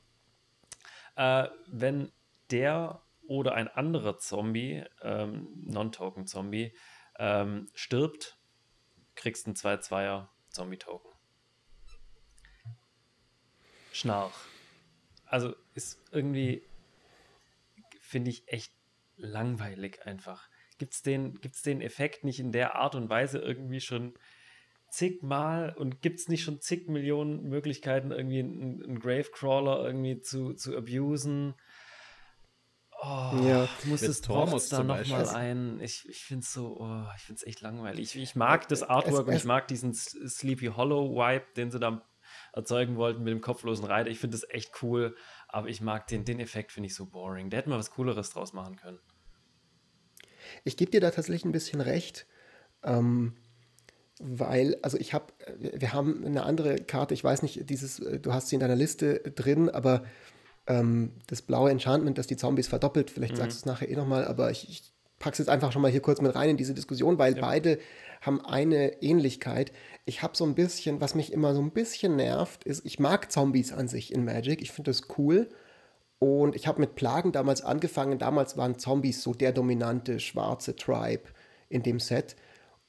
Äh, wenn der oder ein anderer Zombie, ähm, Non-Token-Zombie, ähm, stirbt, kriegst du einen 2-2er Zombie-Token. Schnarch. Also ist irgendwie, finde ich, echt langweilig einfach. Gibt es den, gibt's den Effekt nicht in der Art und Weise irgendwie schon zigmal und gibt es nicht schon zig Millionen Möglichkeiten, irgendwie einen, einen Gravecrawler irgendwie zu, zu abusen? Oh, ja, muss das Tormus da nochmal ein. Ich, ich finde es so, oh, ich finde es echt langweilig. Ich, ich mag das Artwork es, und ich mag diesen Sleepy Hollow Vibe, den sie da erzeugen wollten mit dem kopflosen Reiter. Ich finde das echt cool, aber ich mag den, den Effekt, finde ich so boring. Da hätten wir was Cooleres draus machen können. Ich gebe dir da tatsächlich ein bisschen recht. Ähm, weil, also ich habe, wir haben eine andere Karte, ich weiß nicht, dieses, du hast sie in deiner Liste drin, aber ähm, das blaue Enchantment, das die Zombies verdoppelt, vielleicht mhm. sagst du es nachher eh nochmal, aber ich, ich packe es jetzt einfach schon mal hier kurz mit rein in diese Diskussion, weil ja. beide haben eine Ähnlichkeit. Ich habe so ein bisschen, was mich immer so ein bisschen nervt, ist, ich mag Zombies an sich in Magic, ich finde das cool. Und ich habe mit Plagen damals angefangen. Damals waren Zombies so der dominante schwarze Tribe in dem Set.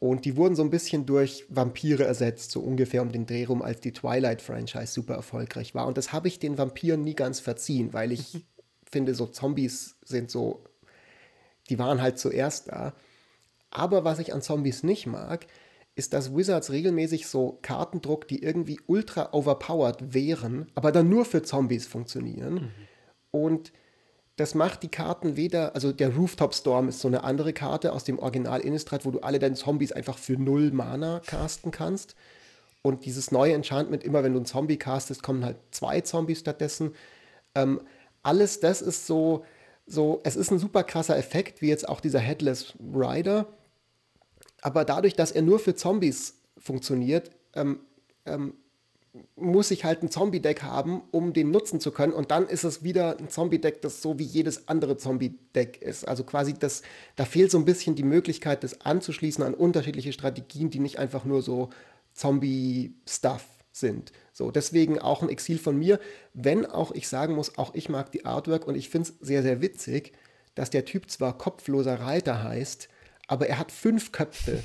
Und die wurden so ein bisschen durch Vampire ersetzt, so ungefähr um den Dreh rum, als die Twilight-Franchise super erfolgreich war. Und das habe ich den Vampiren nie ganz verziehen, weil ich finde, so Zombies sind so, die waren halt zuerst da. Aber was ich an Zombies nicht mag, ist, dass Wizards regelmäßig so Karten druckt, die irgendwie ultra overpowered wären, aber dann nur für Zombies funktionieren. Mhm. Und das macht die Karten weder, also der Rooftop Storm ist so eine andere Karte aus dem Original Innistrad, wo du alle deine Zombies einfach für null Mana casten kannst. Und dieses neue Enchantment, immer wenn du einen Zombie castest, kommen halt zwei Zombies stattdessen. Ähm, alles das ist so, so, es ist ein super krasser Effekt, wie jetzt auch dieser Headless Rider. Aber dadurch, dass er nur für Zombies funktioniert, ähm, ähm, muss ich halt ein Zombie-Deck haben, um den nutzen zu können. Und dann ist es wieder ein Zombie-Deck, das so wie jedes andere Zombie-Deck ist. Also quasi das, da fehlt so ein bisschen die Möglichkeit, das anzuschließen an unterschiedliche Strategien, die nicht einfach nur so Zombie-Stuff sind. So, deswegen auch ein Exil von mir, wenn auch ich sagen muss, auch ich mag die Artwork und ich finde es sehr, sehr witzig, dass der Typ zwar kopfloser Reiter heißt, aber er hat fünf Köpfe,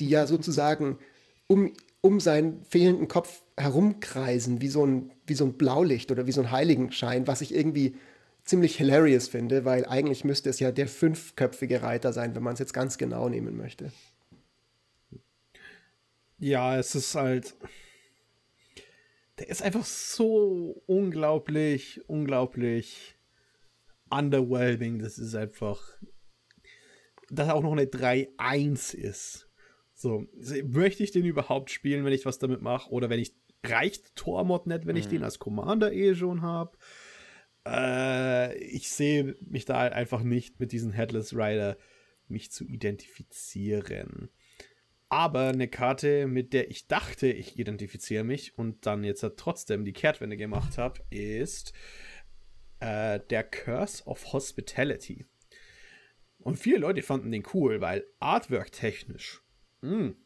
die ja sozusagen um, um seinen fehlenden Kopf herumkreisen, wie so, ein, wie so ein Blaulicht oder wie so ein Heiligenschein, was ich irgendwie ziemlich hilarious finde, weil eigentlich müsste es ja der fünfköpfige Reiter sein, wenn man es jetzt ganz genau nehmen möchte. Ja, es ist halt. Der ist einfach so unglaublich, unglaublich underwhelming. Das ist einfach. Dass er auch noch eine 3-1 ist. So, möchte ich den überhaupt spielen, wenn ich was damit mache? Oder wenn ich. Reicht Tormod nicht, wenn ich mhm. den als Commander eh schon habe? Äh, ich sehe mich da halt einfach nicht mit diesem Headless Rider mich zu identifizieren. Aber eine Karte, mit der ich dachte, ich identifiziere mich und dann jetzt trotzdem die Kehrtwende gemacht habe, ist äh, der Curse of Hospitality. Und viele Leute fanden den cool, weil Artwork technisch. Mh, hm,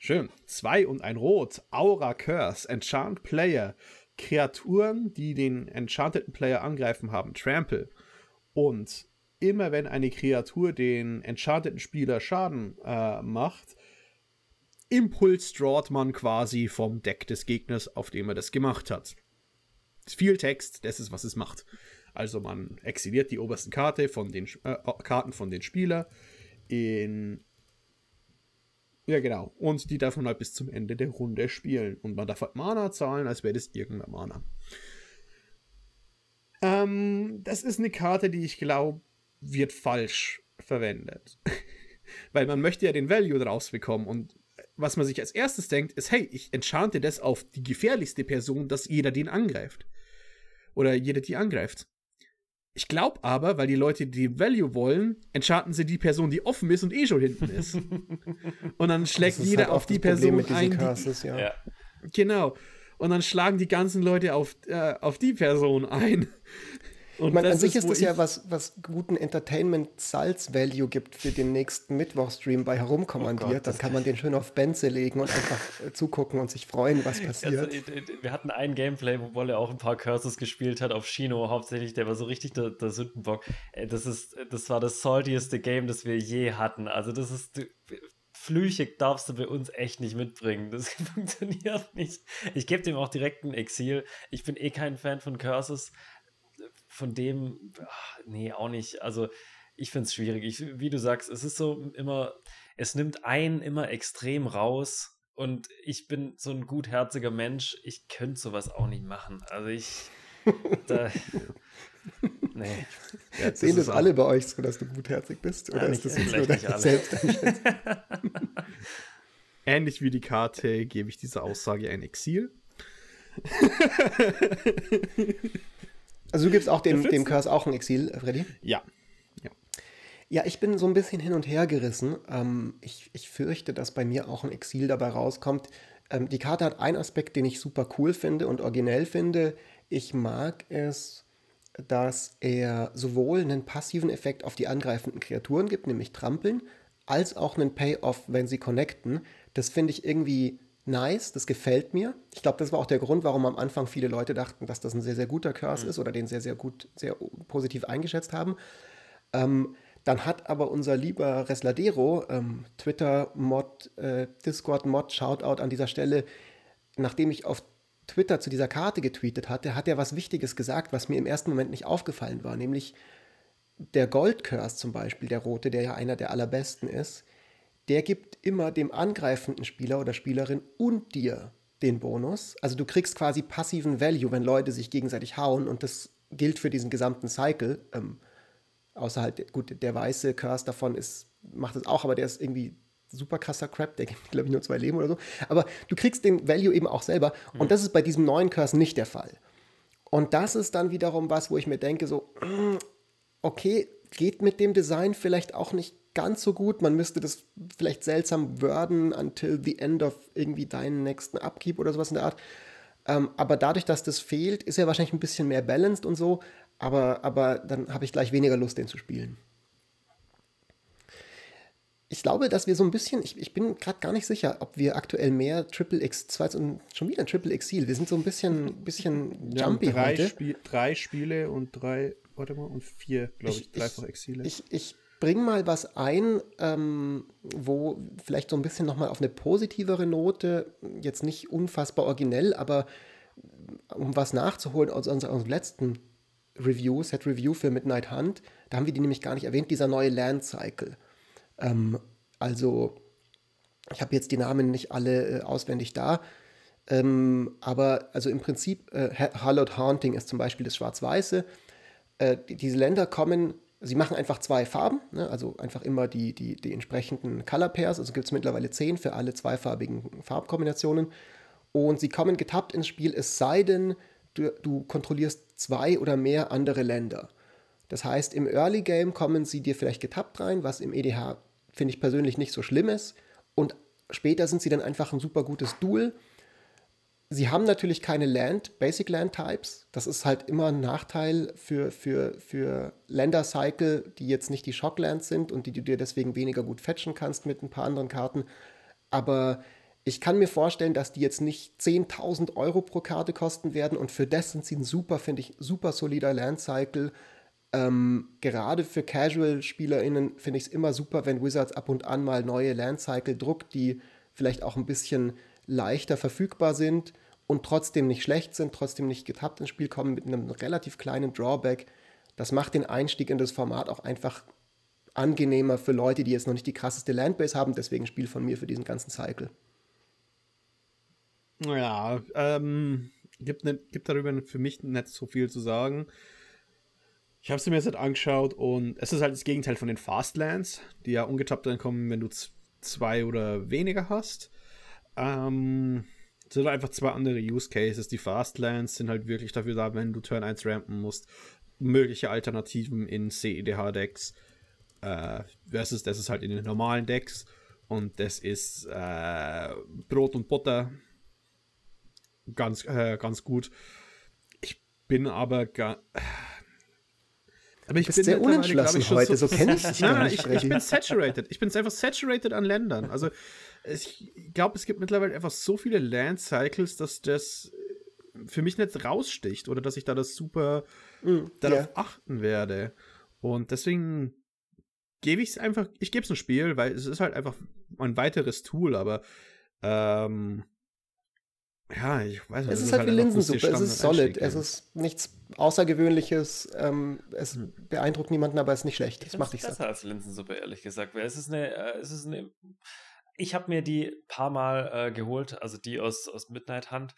schön. Zwei und ein Rot. Aura Curse. Enchant Player. Kreaturen, die den enchanteten Player angreifen, haben Trample. Und immer wenn eine Kreatur den enchanteten Spieler Schaden äh, macht, Impuls drawt man quasi vom Deck des Gegners, auf dem er das gemacht hat viel Text, das ist, was es macht. Also man exiliert die obersten Karte von den, äh, Karten von den Spielern in. Ja, genau. Und die darf man halt bis zum Ende der Runde spielen. Und man darf halt Mana zahlen, als wäre das irgendein Mana. Ähm, das ist eine Karte, die ich glaube, wird falsch verwendet. Weil man möchte ja den Value draus bekommen und was man sich als erstes denkt, ist, hey, ich enchante das auf die gefährlichste Person, dass jeder den angreift oder jeder die angreift. Ich glaube aber, weil die Leute die Value wollen, entscharten sie die Person, die offen ist und eh schon hinten ist. und dann schlägt jeder halt auf die Person ein. Curses, ja. ja. Genau. Und dann schlagen die ganzen Leute auf, äh, auf die Person ein. Und meine, an sich ist, das ja was, was guten Entertainment-Salz-Value gibt für den nächsten Mittwochstream bei Herumkommandiert. Oh Gott, Dann kann man den schön auf Benze legen und einfach äh, zugucken und sich freuen, was passiert. Also, wir hatten ein Gameplay, wo Wolle auch ein paar Curses gespielt hat auf Shino hauptsächlich. Der war so richtig der, der Sündenbock. Das, ist, das war das saltieste Game, das wir je hatten. Also das ist... Flüche darfst du bei uns echt nicht mitbringen. Das funktioniert nicht. Ich gebe dem auch direkt ein Exil. Ich bin eh kein Fan von Curses von dem, ach, nee, auch nicht. Also ich finde es schwierig. Ich, wie du sagst, es ist so immer, es nimmt einen immer extrem raus. Und ich bin so ein gutherziger Mensch. Ich könnte sowas auch nicht machen. Also ich, da, nee. Ja, Sehen das alle bei euch so, dass du gutherzig bist? Oder ja, ist das jetzt nur dein selbst? Ähnlich wie die Karte gebe ich dieser Aussage ein Exil. Also du gibst auch dem, dem Curse auch ein Exil, Freddy? Ja. ja. Ja, ich bin so ein bisschen hin und her gerissen. Ähm, ich, ich fürchte, dass bei mir auch ein Exil dabei rauskommt. Ähm, die Karte hat einen Aspekt, den ich super cool finde und originell finde. Ich mag es, dass er sowohl einen passiven Effekt auf die angreifenden Kreaturen gibt, nämlich Trampeln, als auch einen Payoff, wenn sie connecten. Das finde ich irgendwie nice, das gefällt mir. Ich glaube, das war auch der Grund, warum am Anfang viele Leute dachten, dass das ein sehr, sehr guter Curse mhm. ist oder den sehr, sehr gut, sehr positiv eingeschätzt haben. Ähm, dann hat aber unser lieber Resladero, ähm, Twitter-Mod, äh, Discord-Mod, Shoutout an dieser Stelle, nachdem ich auf Twitter zu dieser Karte getweetet hatte, hat er was Wichtiges gesagt, was mir im ersten Moment nicht aufgefallen war, nämlich der Gold-Curse zum Beispiel, der rote, der ja einer der allerbesten ist, der gibt immer dem angreifenden Spieler oder Spielerin und dir den Bonus. Also du kriegst quasi passiven Value, wenn Leute sich gegenseitig hauen und das gilt für diesen gesamten Cycle. Ähm, außer halt, gut, der weiße Curse davon ist, macht es auch, aber der ist irgendwie super krasser Crap, der gibt, glaube ich, nur zwei Leben oder so. Aber du kriegst den Value eben auch selber. Mhm. Und das ist bei diesem neuen Curse nicht der Fall. Und das ist dann wiederum was, wo ich mir denke, so, okay, geht mit dem Design vielleicht auch nicht ganz so gut. Man müsste das vielleicht seltsam worden until the end of irgendwie deinen nächsten Upkeep oder sowas in der Art. Ähm, aber dadurch, dass das fehlt, ist er wahrscheinlich ein bisschen mehr balanced und so. Aber, aber dann habe ich gleich weniger Lust, den zu spielen. Ich glaube, dass wir so ein bisschen, ich, ich bin gerade gar nicht sicher, ob wir aktuell mehr Triple X, zwei, schon wieder ein Triple Exil. Wir sind so ein bisschen, bisschen jumpy drei heute. Spiel, drei Spiele und drei, mal, und vier, glaube ich, ich, dreifach Exile. Ich, ich bringe mal was ein, ähm, wo vielleicht so ein bisschen nochmal auf eine positivere Note, jetzt nicht unfassbar originell, aber um was nachzuholen aus unserem letzten Review, Set Review für Midnight Hunt, da haben wir die nämlich gar nicht erwähnt, dieser neue Land Cycle. Ähm, also, ich habe jetzt die Namen nicht alle äh, auswendig da, ähm, aber also im Prinzip, äh, Hallowed Haunting ist zum Beispiel das Schwarz-Weiße. Äh, die, diese Länder kommen, sie machen einfach zwei Farben, ne? also einfach immer die, die, die entsprechenden Color Pairs, also gibt es mittlerweile zehn für alle zweifarbigen Farbkombinationen. Und sie kommen getappt ins Spiel, es sei denn, du, du kontrollierst zwei oder mehr andere Länder. Das heißt, im Early Game kommen sie dir vielleicht getappt rein, was im EDH finde ich persönlich nicht so schlimm ist. Und später sind sie dann einfach ein super gutes Duel. Sie haben natürlich keine Land, Basic Land Types. Das ist halt immer ein Nachteil für, für, für Länder Cycle, die jetzt nicht die Shocklands sind und die du dir deswegen weniger gut fetchen kannst mit ein paar anderen Karten. Aber ich kann mir vorstellen, dass die jetzt nicht 10.000 Euro pro Karte kosten werden und für das sind sie ein super, finde ich, super solider Land Cycle ähm, gerade für Casual-SpielerInnen finde ich es immer super, wenn Wizards ab und an mal neue Landcycle druckt, die vielleicht auch ein bisschen leichter verfügbar sind und trotzdem nicht schlecht sind, trotzdem nicht getappt ins Spiel kommen mit einem relativ kleinen Drawback. Das macht den Einstieg in das Format auch einfach angenehmer für Leute, die jetzt noch nicht die krasseste Landbase haben. Deswegen Spiel von mir für diesen ganzen Cycle. Ja, ähm, gibt, ne, gibt darüber für mich nicht so viel zu sagen. Ich habe sie mir jetzt halt angeschaut und es ist halt das Gegenteil von den Fastlands, die ja ungetappt kommen, wenn du zwei oder weniger hast. Ähm, es sind einfach zwei andere Use Cases. Die Fastlands sind halt wirklich dafür da, wenn du Turn 1 rampen musst, mögliche Alternativen in CEDH-Decks äh, versus das ist halt in den normalen Decks und das ist äh, Brot und Butter ganz, äh, ganz gut. Ich bin aber gar aber ich bin sehr unentschlossen ich, heute, so, so kenne ich dich Nein, nein, ich, ich, bin saturated. Ich bin einfach saturated an Ländern. Also ich glaube, es gibt mittlerweile einfach so viele Land Cycles, dass das für mich nicht raussticht oder dass ich da das super mm, darauf yeah. achten werde. Und deswegen gebe ich es einfach, ich gebe es ein Spiel, weil es ist halt einfach ein weiteres Tool, aber ähm, ja, ich weiß nicht. Es ist halt, halt wie Linsensuppe, es ist solid, es ist nichts Außergewöhnliches, ähm, es hm. beeindruckt niemanden, aber es ist nicht schlecht. Es macht nichts. besser als Linsensuppe, ehrlich gesagt, weil es ist eine, äh, es ist eine, ich habe mir die paar Mal äh, geholt, also die aus, aus Midnight Hunt,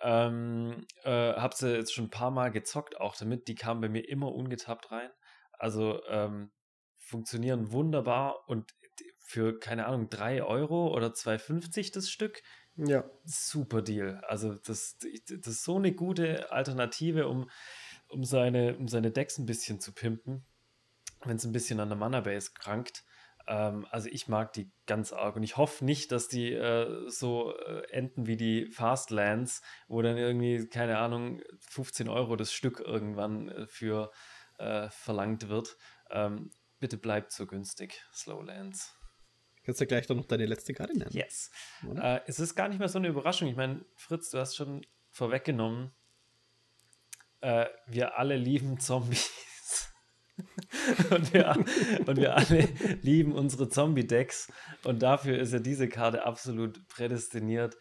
ähm, äh, habe sie jetzt schon ein paar Mal gezockt, auch damit, die kamen bei mir immer ungetappt rein, also ähm, funktionieren wunderbar und für, keine Ahnung, 3 Euro oder 2,50 das Stück, ja. Super Deal. Also das, das ist so eine gute Alternative, um, um, seine, um seine Decks ein bisschen zu pimpen, wenn es ein bisschen an der Mana-Base krankt. Ähm, also ich mag die ganz arg und ich hoffe nicht, dass die äh, so äh, enden wie die Fastlands, wo dann irgendwie, keine Ahnung, 15 Euro das Stück irgendwann äh, für äh, verlangt wird. Ähm, bitte bleibt so günstig, Slowlands. Kannst du gleich doch noch deine letzte Karte nennen? Yes. Äh, es ist gar nicht mehr so eine Überraschung. Ich meine, Fritz, du hast schon vorweggenommen, äh, wir alle lieben Zombies. und, wir, und wir alle lieben unsere Zombie-Decks. Und dafür ist ja diese Karte absolut prädestiniert.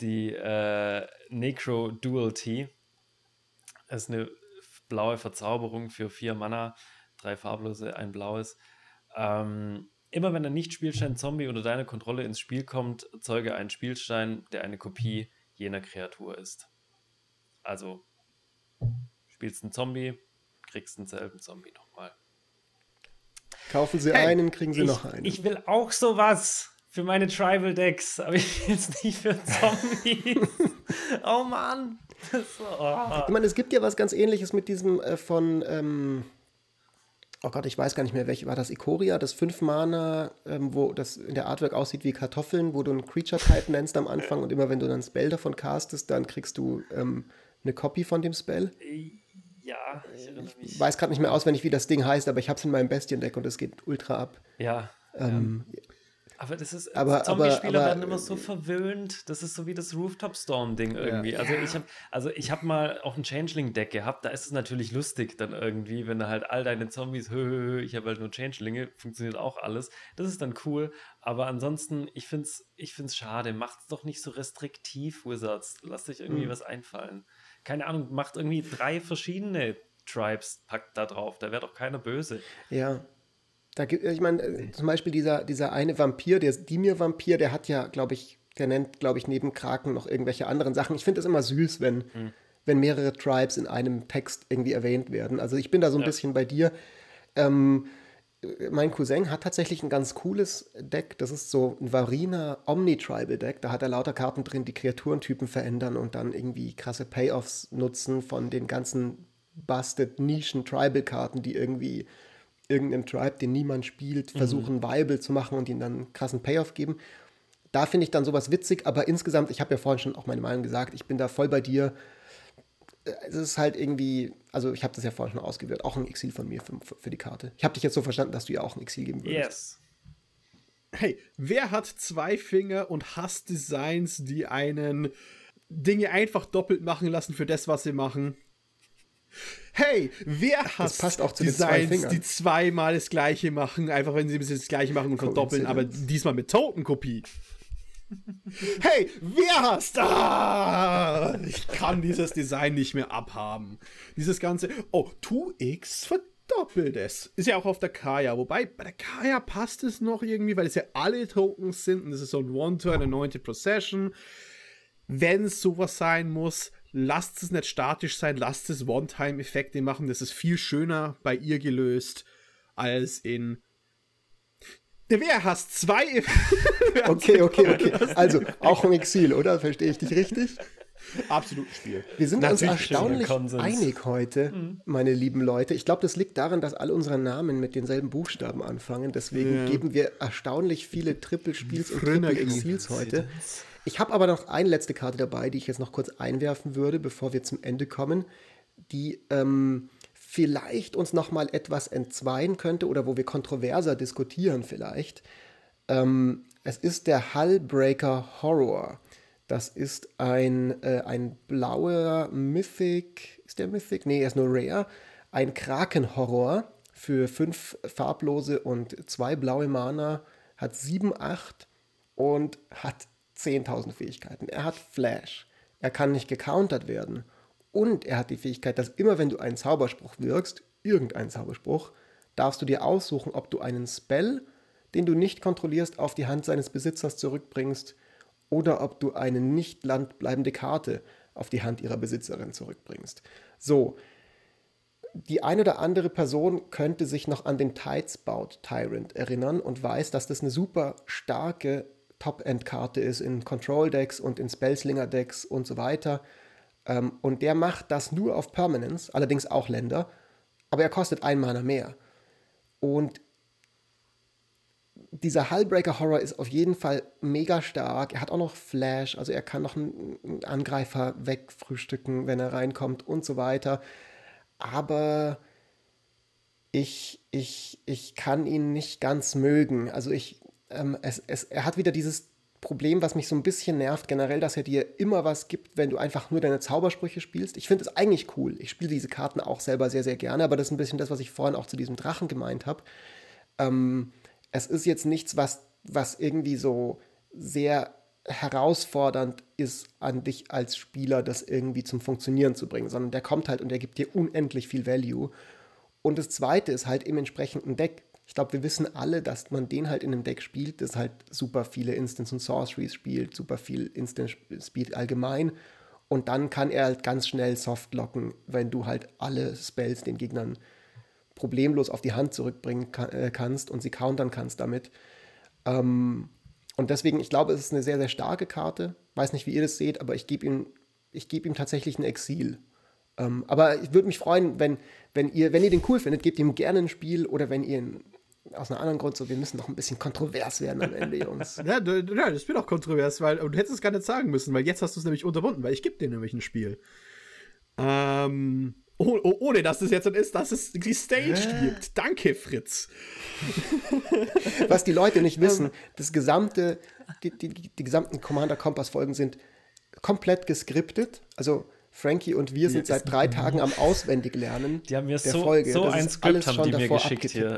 Die äh, Necro Dual T. Das ist eine blaue Verzauberung für vier Mana, drei farblose, ein blaues. Ähm, Immer wenn ein Nicht-Spielstein-Zombie unter deine Kontrolle ins Spiel kommt, zeuge einen Spielstein, der eine Kopie jener Kreatur ist. Also, spielst einen Zombie, kriegst denselben Zombie nochmal. Kaufen Sie hey, einen, kriegen Sie ich, noch einen. Ich will auch sowas für meine Tribal Decks, aber ich will es nicht für Zombies. oh Mann. oh. Ich meine, es gibt ja was ganz ähnliches mit diesem äh, von ähm, oh Gott, ich weiß gar nicht mehr, welche war das? Ikoria, das 5-Mana, ähm, wo das in der Artwork aussieht wie Kartoffeln, wo du einen Creature-Type nennst am Anfang und immer wenn du dann ein Spell davon castest, dann kriegst du ähm, eine Copy von dem Spell. Ja, ich erinnere mich. Ich weiß gerade nicht mehr auswendig, wie das Ding heißt, aber ich habe es in meinem Bestien-Deck und es geht ultra ab. Ja. Ähm, Aber das ist, Aber- Zombie-Spieler aber- werden immer so verwöhnt. Das ist so wie das Rooftop-Storm-Ding irgendwie. Also ich habe also ich hab mal auch ein Changeling-Deck gehabt. Da ist es natürlich lustig dann irgendwie, wenn du halt all deine Zombies, hö, hö, hö, ich habe halt nur Changelinge, funktioniert auch alles. Das ist dann cool. Aber ansonsten, ich finde es ich find's schade. Macht's doch nicht so restriktiv, Wizards. Lasst euch irgendwie was einfallen. Keine Ahnung, macht irgendwie drei verschiedene Tribes, packt da drauf. Da wäre doch keiner böse. Ja. Da gibt, ich meine, äh, zum Beispiel dieser, dieser eine Vampir, der Dimir-Vampir, der hat ja, glaube ich, der nennt, glaube ich, neben Kraken noch irgendwelche anderen Sachen. Ich finde es immer süß, wenn, wenn mehrere Tribes in einem Text irgendwie erwähnt werden. Also ich bin da so ein Ja. bisschen bei dir. Ähm, äh, mein Cousin hat tatsächlich ein ganz cooles Deck. Das ist so ein Varina Omni-Tribal-Deck. Da hat er lauter Karten drin, die Kreaturentypen verändern und dann irgendwie krasse Payoffs nutzen von den ganzen busted Nischen-Tribal-Karten, die irgendwie irgendeinem Tribe, den niemand spielt, versuchen, viable zu machen und ihnen dann einen krassen Payoff geben. Da finde ich dann sowas witzig, aber insgesamt, ich habe ja vorhin schon auch meine Meinung gesagt, ich bin da voll bei dir. Es ist halt irgendwie, also ich habe das ja vorhin schon ausgewählt, auch ein Exil von mir für, für die Karte. Ich habe dich jetzt so verstanden, dass du ja auch ein Exil geben würdest. Yes. Hey, wer hat zwei Finger und hasst Designs, die einen Dinge einfach doppelt machen lassen für das, was sie machen? Hey, wer hasst zwei Designs, Fingern. die zweimal das gleiche machen, einfach wenn sie das gleiche machen und verdoppeln, aber diesmal mit Totenkopie? Hey, wer hasst? Ah, ich kann dieses Design nicht mehr abhaben. Dieses ganze, oh, 2x verdoppelt es. Ist ja auch auf der Kaya. Wobei, bei der Kaya passt es noch irgendwie, weil es ja alle Tokens sind und es ist so ein One-Turn, Anointed Procession. Wenn es sowas sein muss, lasst es nicht statisch sein, lasst es One-Time-Effekte machen. Das ist viel schöner bei ihr gelöst als in. Der Wer hasst zwei. Okay, okay, okay. Also auch ein Exil, oder? Verstehe ich dich richtig? Absolut Spiel. Wir sind Natürlich uns erstaunlich einig heute, meine lieben Leute. Ich glaube, das liegt daran, dass alle unsere Namen mit denselben Buchstaben anfangen. Deswegen geben wir erstaunlich viele Triple-Spiels und Triple-Exils heute. Ich habe aber noch eine letzte Karte dabei, die ich jetzt noch kurz einwerfen würde, bevor wir zum Ende kommen, die ähm, vielleicht uns noch mal etwas entzweien könnte oder wo wir kontroverser diskutieren vielleicht. Ähm, es ist der Hullbreaker Horror. Das ist ein, äh, ein blauer Mythic. Ist der Mythic? Nee, er ist nur Rare. Ein Kraken-Horror für fünf farblose und zwei blaue Mana. Hat 7, 8 und hat 10.000 Fähigkeiten. Er hat Flash. Er kann nicht gecountert werden. Und er hat die Fähigkeit, dass immer wenn du einen Zauberspruch wirkst, irgendeinen Zauberspruch, darfst du dir aussuchen, ob du einen Spell, den du nicht kontrollierst, auf die Hand seines Besitzers zurückbringst oder ob du eine nicht landbleibende Karte auf die Hand ihrer Besitzerin zurückbringst. So, die eine oder andere Person könnte sich noch an den Tidesbout Tyrant erinnern und weiß, dass das eine super starke Top-End-Karte ist in Control-Decks und in Spellslinger-Decks und so weiter. Ähm, und der macht das nur auf Permanence, allerdings auch Länder, aber er kostet ein Mana mehr. Und dieser Hullbreaker Horror ist auf jeden Fall mega stark. Er hat auch noch Flash, also er kann noch einen Angreifer wegfrühstücken, wenn er reinkommt und so weiter. Aber ich, ich, ich kann ihn nicht ganz mögen. Also ich, ähm, es, es, er hat wieder dieses Problem, was mich so ein bisschen nervt, generell, dass er dir immer was gibt, wenn du einfach nur deine Zaubersprüche spielst. Ich finde es eigentlich cool. Ich spiele diese Karten auch selber sehr, sehr gerne, aber das ist ein bisschen das, was ich vorhin auch zu diesem Drachen gemeint habe. Ähm, es ist jetzt nichts, was, was irgendwie so sehr herausfordernd ist an dich als Spieler, das irgendwie zum Funktionieren zu bringen, sondern der kommt halt und der gibt dir unendlich viel Value. Und das zweite ist halt im entsprechenden Deck. Ich glaube, wir wissen alle, dass man den halt in einem Deck spielt, das halt super viele Instants und Sorceries spielt, super viel Instant Speed allgemein. Und dann kann er halt ganz schnell softlocken, wenn du halt alle Spells den Gegnern problemlos auf die Hand zurückbringen ka äh, kannst und sie countern kannst damit. Ähm, und deswegen, ich glaube, es ist eine sehr, sehr starke Karte. Weiß nicht, wie ihr das seht, aber ich gebe ihm, ich gebe ihm tatsächlich ein Exil. Ähm, aber ich würde mich freuen, wenn, wenn, ihr, wenn ihr den cool findet, gebt ihm gerne ein Spiel oder wenn ihr ihn aus einem anderen Grund so, wir müssen noch ein bisschen kontrovers werden am Ende, Jungs. ja, du, ja, das wird auch kontrovers, weil du hättest es gar nicht sagen müssen, weil jetzt hast du es nämlich unterbunden, weil ich gebe dir nämlich ein Spiel. Ähm, oh, oh, ohne dass es jetzt ist, dass es die Stage Hä? gibt. Danke, Fritz. Was die Leute nicht wissen, das gesamte, die, die, die gesamten Commander Kompass Folgen sind komplett geskriptet. Also Frankie und wir sind seit drei Tagen am Auswendiglernen. Die haben mir so, Folge. so ein Skript haben die mir geschickt hier.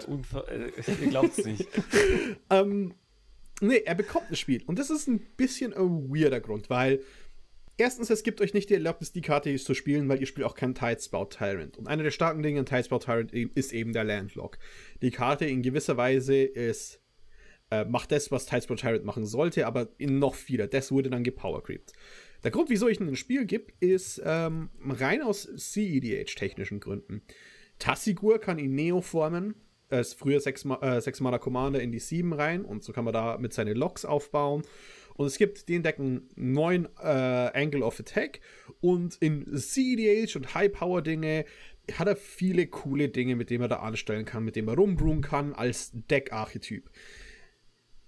Äh, ihr glaubt es nicht. ähm, nee, er bekommt ein Spiel. Und das ist ein bisschen ein weirder Grund, weil erstens, es gibt euch nicht die Erlaubnis, die Karte zu spielen, weil ihr spielt auch keinen Tidespout Tyrant. Und einer der starken Dinge an Tidespout Tyrant ist eben der Landlock. Die Karte in gewisser Weise ist äh, macht das, was Tidespout Tyrant machen sollte, aber in noch vieler. Das wurde dann gepowercreept. Der Grund, wieso ich ein Spiel gebe, ist ähm, rein aus CEDH-technischen Gründen. Tassigur kann ihn Neo formen, ist früher 6 äh, Mana Commander in die 7 rein und so kann man da mit seinen Locks aufbauen. Und es gibt den Decken neuen äh, Angle of Attack und in CEDH und High Power Dinge hat er viele coole Dinge, mit denen er da anstellen kann, mit denen er rumbrunnen kann als Deck-Archetyp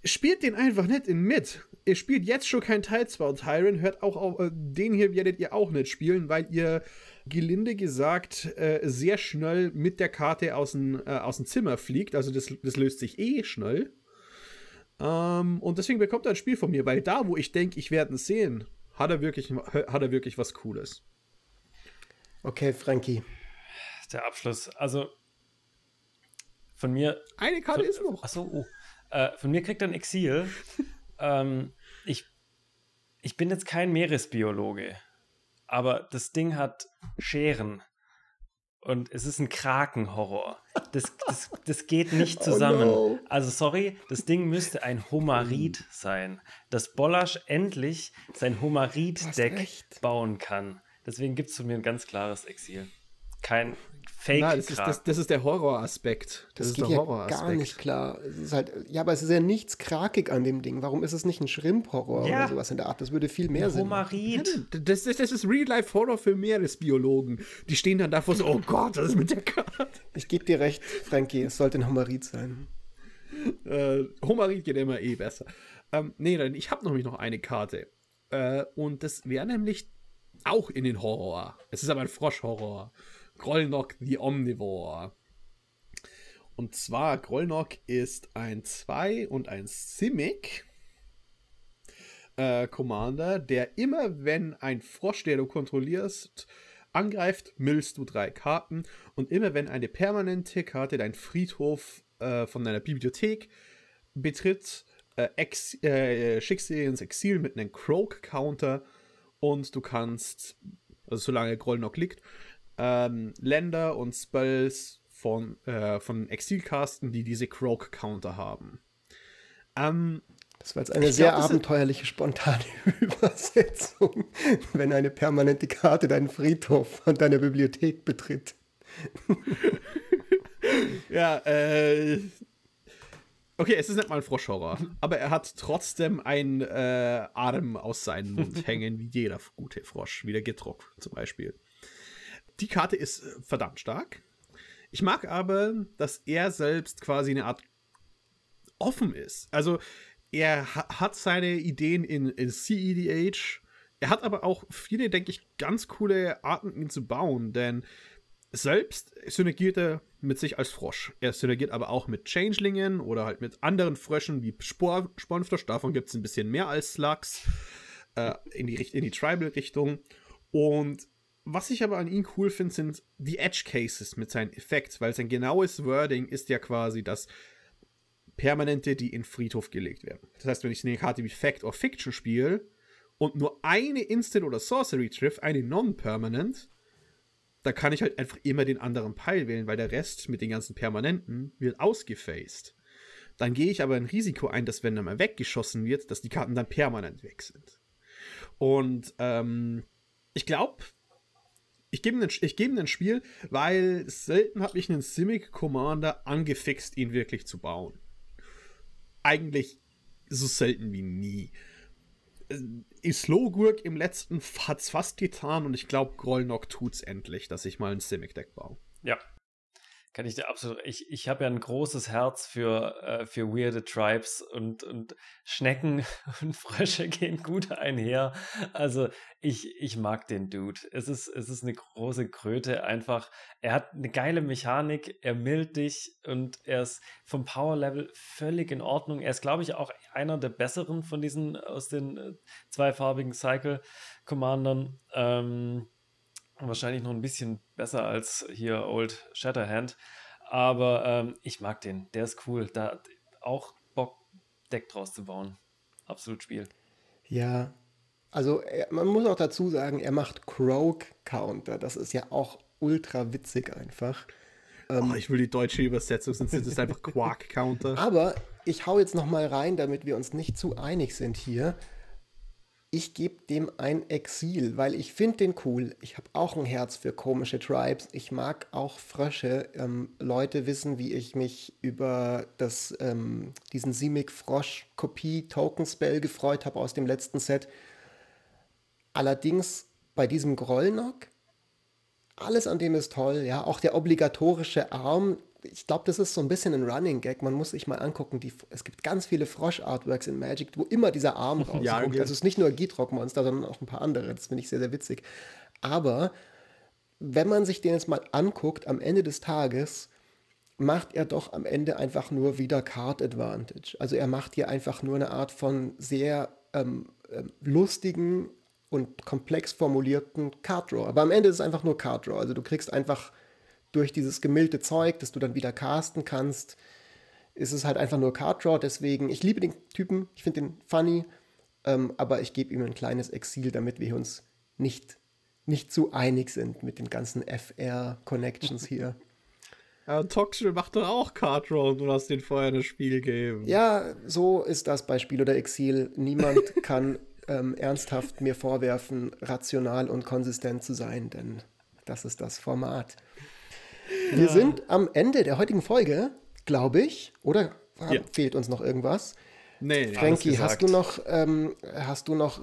spielt den einfach nicht in mit. Ihr spielt jetzt schon kein Tidespout Tyrant, hört auch auf, äh, den hier werdet ihr auch nicht spielen, weil ihr gelinde gesagt äh, sehr schnell mit der Karte aus dem, äh, aus dem Zimmer fliegt. Also das, das löst sich eh schnell. Ähm, und deswegen bekommt er ein Spiel von mir, weil da, wo ich denke, ich werde ihn sehen, hat er wirklich, hat er wirklich was Cooles. Okay, Frankie. Der Abschluss. Also von mir. Eine Karte von, ist noch. Achso, oh. Äh, von mir kriegt er ein Exil. ähm, ich, ich bin jetzt kein Meeresbiologe, aber das Ding hat Scheren. Und es ist ein Krakenhorror. Das, das, das geht nicht oh zusammen. Oh no. Also, sorry, das Ding müsste ein Homarid sein. Dass Bollasch endlich sein Homarid-Deck bauen kann. Deswegen gibt es von mir ein ganz klares Exil. Kein, Fake. Nein, das, ist, das, das ist der Horroraspekt. Das, das ist geht der ja gar nicht klar. Es ist halt, ja, aber es ist ja nichts krakig an dem Ding. Warum ist es nicht ein Schrimp-Horror ja. oder sowas in der Art? Das würde viel mehr Sinn machen. Das, das, das ist Real-Life-Horror für Meeresbiologen. Die stehen dann davor so, oh Gott, was ist mit der Karte? Ich gebe dir recht, Frankie, es sollte ein Homarid sein. Äh, Homarid geht immer eh besser. Ähm, nee, dann, ich habe nämlich noch eine Karte. Äh, und das wäre nämlich auch in den Horror. Es ist aber ein Frosch-Horror. Grollnock the Omnivore. Und zwar, Grollnock ist ein 2 und ein Simic äh, Commander, der immer, wenn ein Frosch, der du kontrollierst, angreift, millst du drei Karten. Und immer, wenn eine permanente Karte deinen Friedhof äh, von deiner Bibliothek betritt, äh, ex, äh, schickst du ins Exil mit einem Croak-Counter und du kannst, also solange Grollnock liegt, ähm, Länder und Spells von, äh, von Exilcasten, die diese Croak-Counter haben. Ähm, das war jetzt eine sehr glaub, abenteuerliche, spontane Übersetzung, wenn eine permanente Karte deinen Friedhof und deine Bibliothek betritt. ja, äh. Okay, es ist nicht mal ein Froschhorror, aber er hat trotzdem einen äh, Arm aus seinem Mund hängen, wie jeder gute Frosch, wie der Gitrock zum Beispiel. Die Karte ist äh, verdammt stark. Ich mag aber, dass er selbst quasi eine Art offen ist. Also er hat seine Ideen in, in CEDH. Er hat aber auch viele, denke ich, ganz coole Arten, ihn zu bauen, denn selbst synergiert er mit sich als Frosch. Er synergiert aber auch mit Changelingen oder halt mit anderen Fröschen wie Spor Spornfrosch. Davon gibt es ein bisschen mehr als Slugs äh, in die, in die Tribal-Richtung. Und was ich aber an ihm cool finde, sind die Edge Cases mit seinen Effekts, weil sein genaues Wording ist ja quasi das Permanente, die in Friedhof gelegt werden. Das heißt, wenn ich eine Karte wie Fact or Fiction spiele und nur eine Instant oder Sorcery trifft, eine Non-Permanent, da kann ich halt einfach immer den anderen Pile wählen, weil der Rest mit den ganzen Permanenten wird ausgefaced. Dann gehe ich aber ein Risiko ein, dass wenn er mal weggeschossen wird, dass die Karten dann permanent weg sind. Und ähm, ich glaube, ich gebe ihm, geb ihm ein Spiel, weil selten habe ich einen Simic Commander angefixt, ihn wirklich zu bauen. Eigentlich so selten wie nie. Slowgurk im letzten hat es fast getan und ich glaube, Grollnock tut's endlich, dass ich mal ein Simic-Deck baue. Ja, kann ich dir absolut. Ich, ich habe ja ein großes Herz für, äh, für weirde Tribes und, und Schnecken und Frösche gehen gut einher. Also ich, ich mag den Dude. Es ist, es ist eine große Kröte einfach. Er hat eine geile Mechanik, er mild dich und er ist vom Power-Level völlig in Ordnung. Er ist, glaube ich, auch einer der besseren von diesen aus den äh, zweifarbigen Cycle-Commandern. Ähm, Wahrscheinlich noch ein bisschen besser als hier Old Shatterhand. Aber ähm, ich mag den. Der ist cool. Da auch Bock, Deck draus zu bauen. Absolut Spiel. Ja, also er, man muss auch dazu sagen, er macht Croak Counter. Das ist ja auch ultra witzig einfach. Ähm, oh, ich will die deutsche Übersetzung, sonst ist es einfach Quark Counter. Aber ich hau jetzt noch mal rein, damit wir uns nicht zu einig sind hier ich gebe dem ein Exil, weil ich finde den cool. Ich habe auch ein Herz für komische Tribes. Ich mag auch Frösche. Ähm, Leute wissen, wie ich mich über das, ähm, diesen Simic-Frosch-Kopie-Token-Spell gefreut habe aus dem letzten Set. Allerdings bei diesem Grollnock, alles an dem ist toll. Ja, auch der obligatorische Arm, ich glaube, das ist so ein bisschen ein Running Gag. Man muss sich mal angucken, die, es gibt ganz viele Frosch-Artworks in Magic, wo immer dieser Arm rauskommt. ja, okay. Also es ist nicht nur Gitrock-Monster, sondern auch ein paar andere. Das finde ich sehr, sehr witzig. Aber wenn man sich den jetzt mal anguckt, am Ende des Tages macht er doch am Ende einfach nur wieder Card Advantage. Also er macht hier einfach nur eine Art von sehr ähm, ähm, lustigen und komplex formulierten Card Draw. Aber am Ende ist es einfach nur Card Draw. Also du kriegst einfach durch dieses gemilde Zeug, das du dann wieder casten kannst, ist es halt einfach nur Card Draw. Deswegen, ich liebe den Typen, ich finde den funny, ähm, aber ich gebe ihm ein kleines Exil, damit wir uns nicht, nicht zu einig sind mit den ganzen FR-Connections hier. Ja, Toxel macht doch auch Card Draw und du hast den vorher das Spiel gegeben. Ja, so ist das bei Spiel oder Exil. Niemand kann ähm, ernsthaft mir vorwerfen, rational und konsistent zu sein, denn das ist das Format. Wir ja. sind am Ende der heutigen Folge, glaube ich. Oder ja. fehlt uns noch irgendwas? Nee, Frankie, hast du noch ähm, hast du noch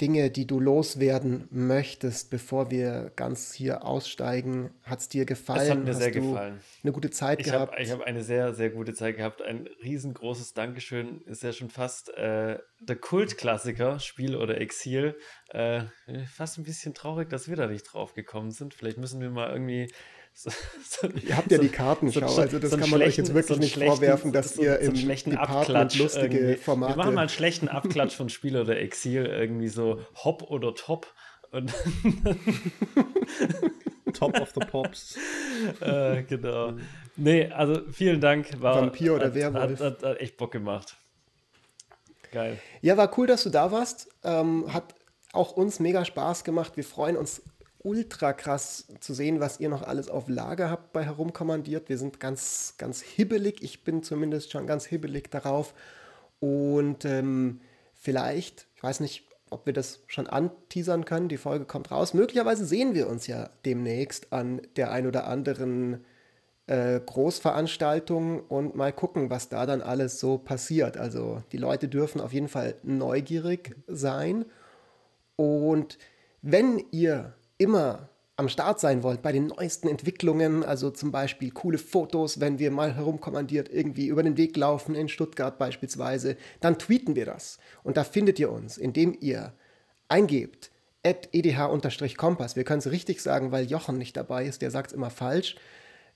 Dinge, die du loswerden möchtest, bevor wir ganz hier aussteigen? Hat es dir gefallen? Es hat mir hast sehr gefallen. Eine gute Zeit ich gehabt? Hab, ich habe eine sehr, sehr gute Zeit gehabt. Ein riesengroßes Dankeschön. Ist ja schon fast äh, der Kultklassiker, Spiel oder Exil. Äh, fast ein bisschen traurig, dass wir da nicht drauf gekommen sind. Vielleicht müssen wir mal irgendwie so, so, ihr habt ja die Kartenschau, so, also das kann man euch jetzt wirklich nicht vorwerfen, dass ihr im schlechten Department lustige irgendwie. Formate... Wir machen mal einen schlechten Abklatsch von Spiel oder Exil, irgendwie so Hop oder Top. Und Top of the Pops. äh, genau. Nee, also vielen Dank. War, Vampir oder hat, Werwolf. Hat, hat, hat, echt Bock gemacht. Geil. Ja, war cool, dass du da warst. Ähm, hat auch uns mega Spaß gemacht. Wir freuen uns ultra krass zu sehen, was ihr noch alles auf Lager habt bei Herumkommandiert. Wir sind ganz, ganz hibbelig. Ich bin zumindest schon ganz hibbelig darauf. Und ähm, vielleicht, ich weiß nicht, ob wir das schon anteasern können. Die Folge kommt raus. Möglicherweise sehen wir uns ja demnächst an der ein oder anderen äh, Großveranstaltung und mal gucken, was da dann alles so passiert. Also die Leute dürfen auf jeden Fall neugierig sein. Und wenn ihr immer am Start sein wollt bei den neuesten Entwicklungen, also zum Beispiel coole Fotos, wenn wir mal herumkommandiert irgendwie über den Weg laufen in Stuttgart beispielsweise, dann tweeten wir das. Und da findet ihr uns, indem ihr eingebt edh-kompass. Wir können es richtig sagen, weil Jochen nicht dabei ist, der sagt es immer falsch.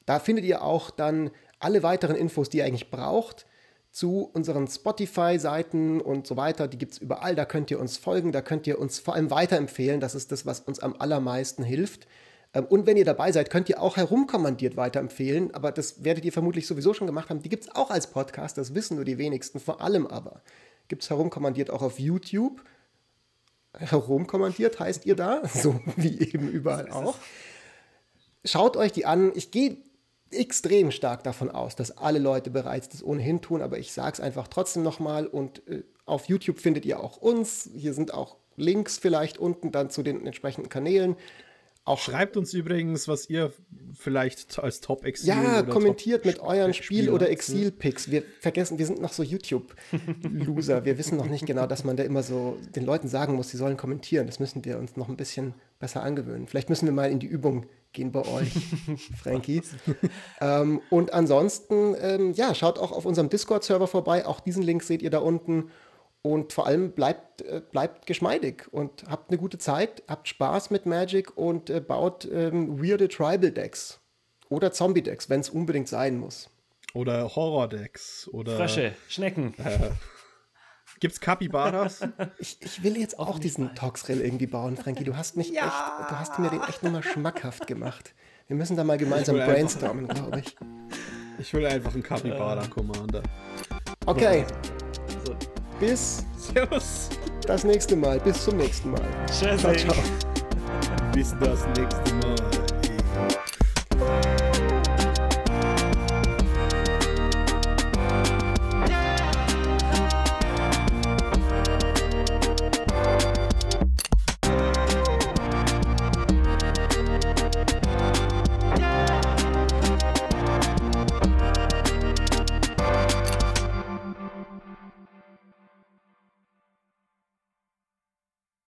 Da findet ihr auch dann alle weiteren Infos, die ihr eigentlich braucht zu unseren Spotify-Seiten und so weiter. Die gibt es überall. Da könnt ihr uns folgen, da könnt ihr uns vor allem weiterempfehlen. Das ist das, was uns am allermeisten hilft. Ähm, und wenn ihr dabei seid, könnt ihr auch herumkommandiert weiterempfehlen. Aber das werdet ihr vermutlich sowieso schon gemacht haben. Die gibt es auch als Podcast, das wissen nur die wenigsten. Vor allem aber gibt es herumkommandiert auch auf YouTube. Herumkommandiert heißt ihr da, so wie eben überall auch. Schaut euch die an. Ich gehe extrem stark davon aus, dass alle Leute bereits das ohnehin tun, aber ich sage es einfach trotzdem nochmal und äh, auf YouTube findet ihr auch uns. Hier sind auch Links vielleicht unten dann zu den entsprechenden Kanälen. auch Schreibt uns übrigens, was ihr vielleicht als Top-Exil Ja, kommentiert Top mit euren Spiel- oder Exil-Picks. Wir vergessen, wir sind noch so YouTube-Loser. wir wissen noch nicht genau, dass man da immer so den Leuten sagen muss, sie sollen kommentieren. Das müssen wir uns noch ein bisschen besser angewöhnen. Vielleicht müssen wir mal in die Übung gehen bei euch, Frankie. ähm, und ansonsten, ähm, ja, schaut auch auf unserem Discord-Server vorbei. Auch diesen Link seht ihr da unten. Und vor allem bleibt, äh, bleibt geschmeidig und habt eine gute Zeit, habt Spaß mit Magic und äh, baut ähm, weirde Tribal-Decks oder Zombie-Decks, wenn es unbedingt sein muss. Oder Horror-Decks oder. Frösche, Schnecken. Äh, Gibt's Capybaras? Ich, ich will jetzt auch diesen Toxrill irgendwie bauen, Frankie. Du hast mich ja. echt, du hast mir den echt nochmal schmackhaft gemacht. Wir müssen da mal gemeinsam brainstormen, glaube ich. Ich will einfach einen Capybara Commander. Okay. So. Bis Servus. das nächste Mal. Bis zum nächsten Mal. Tschüss. Ciao, ciao. Bis das nächste Mal.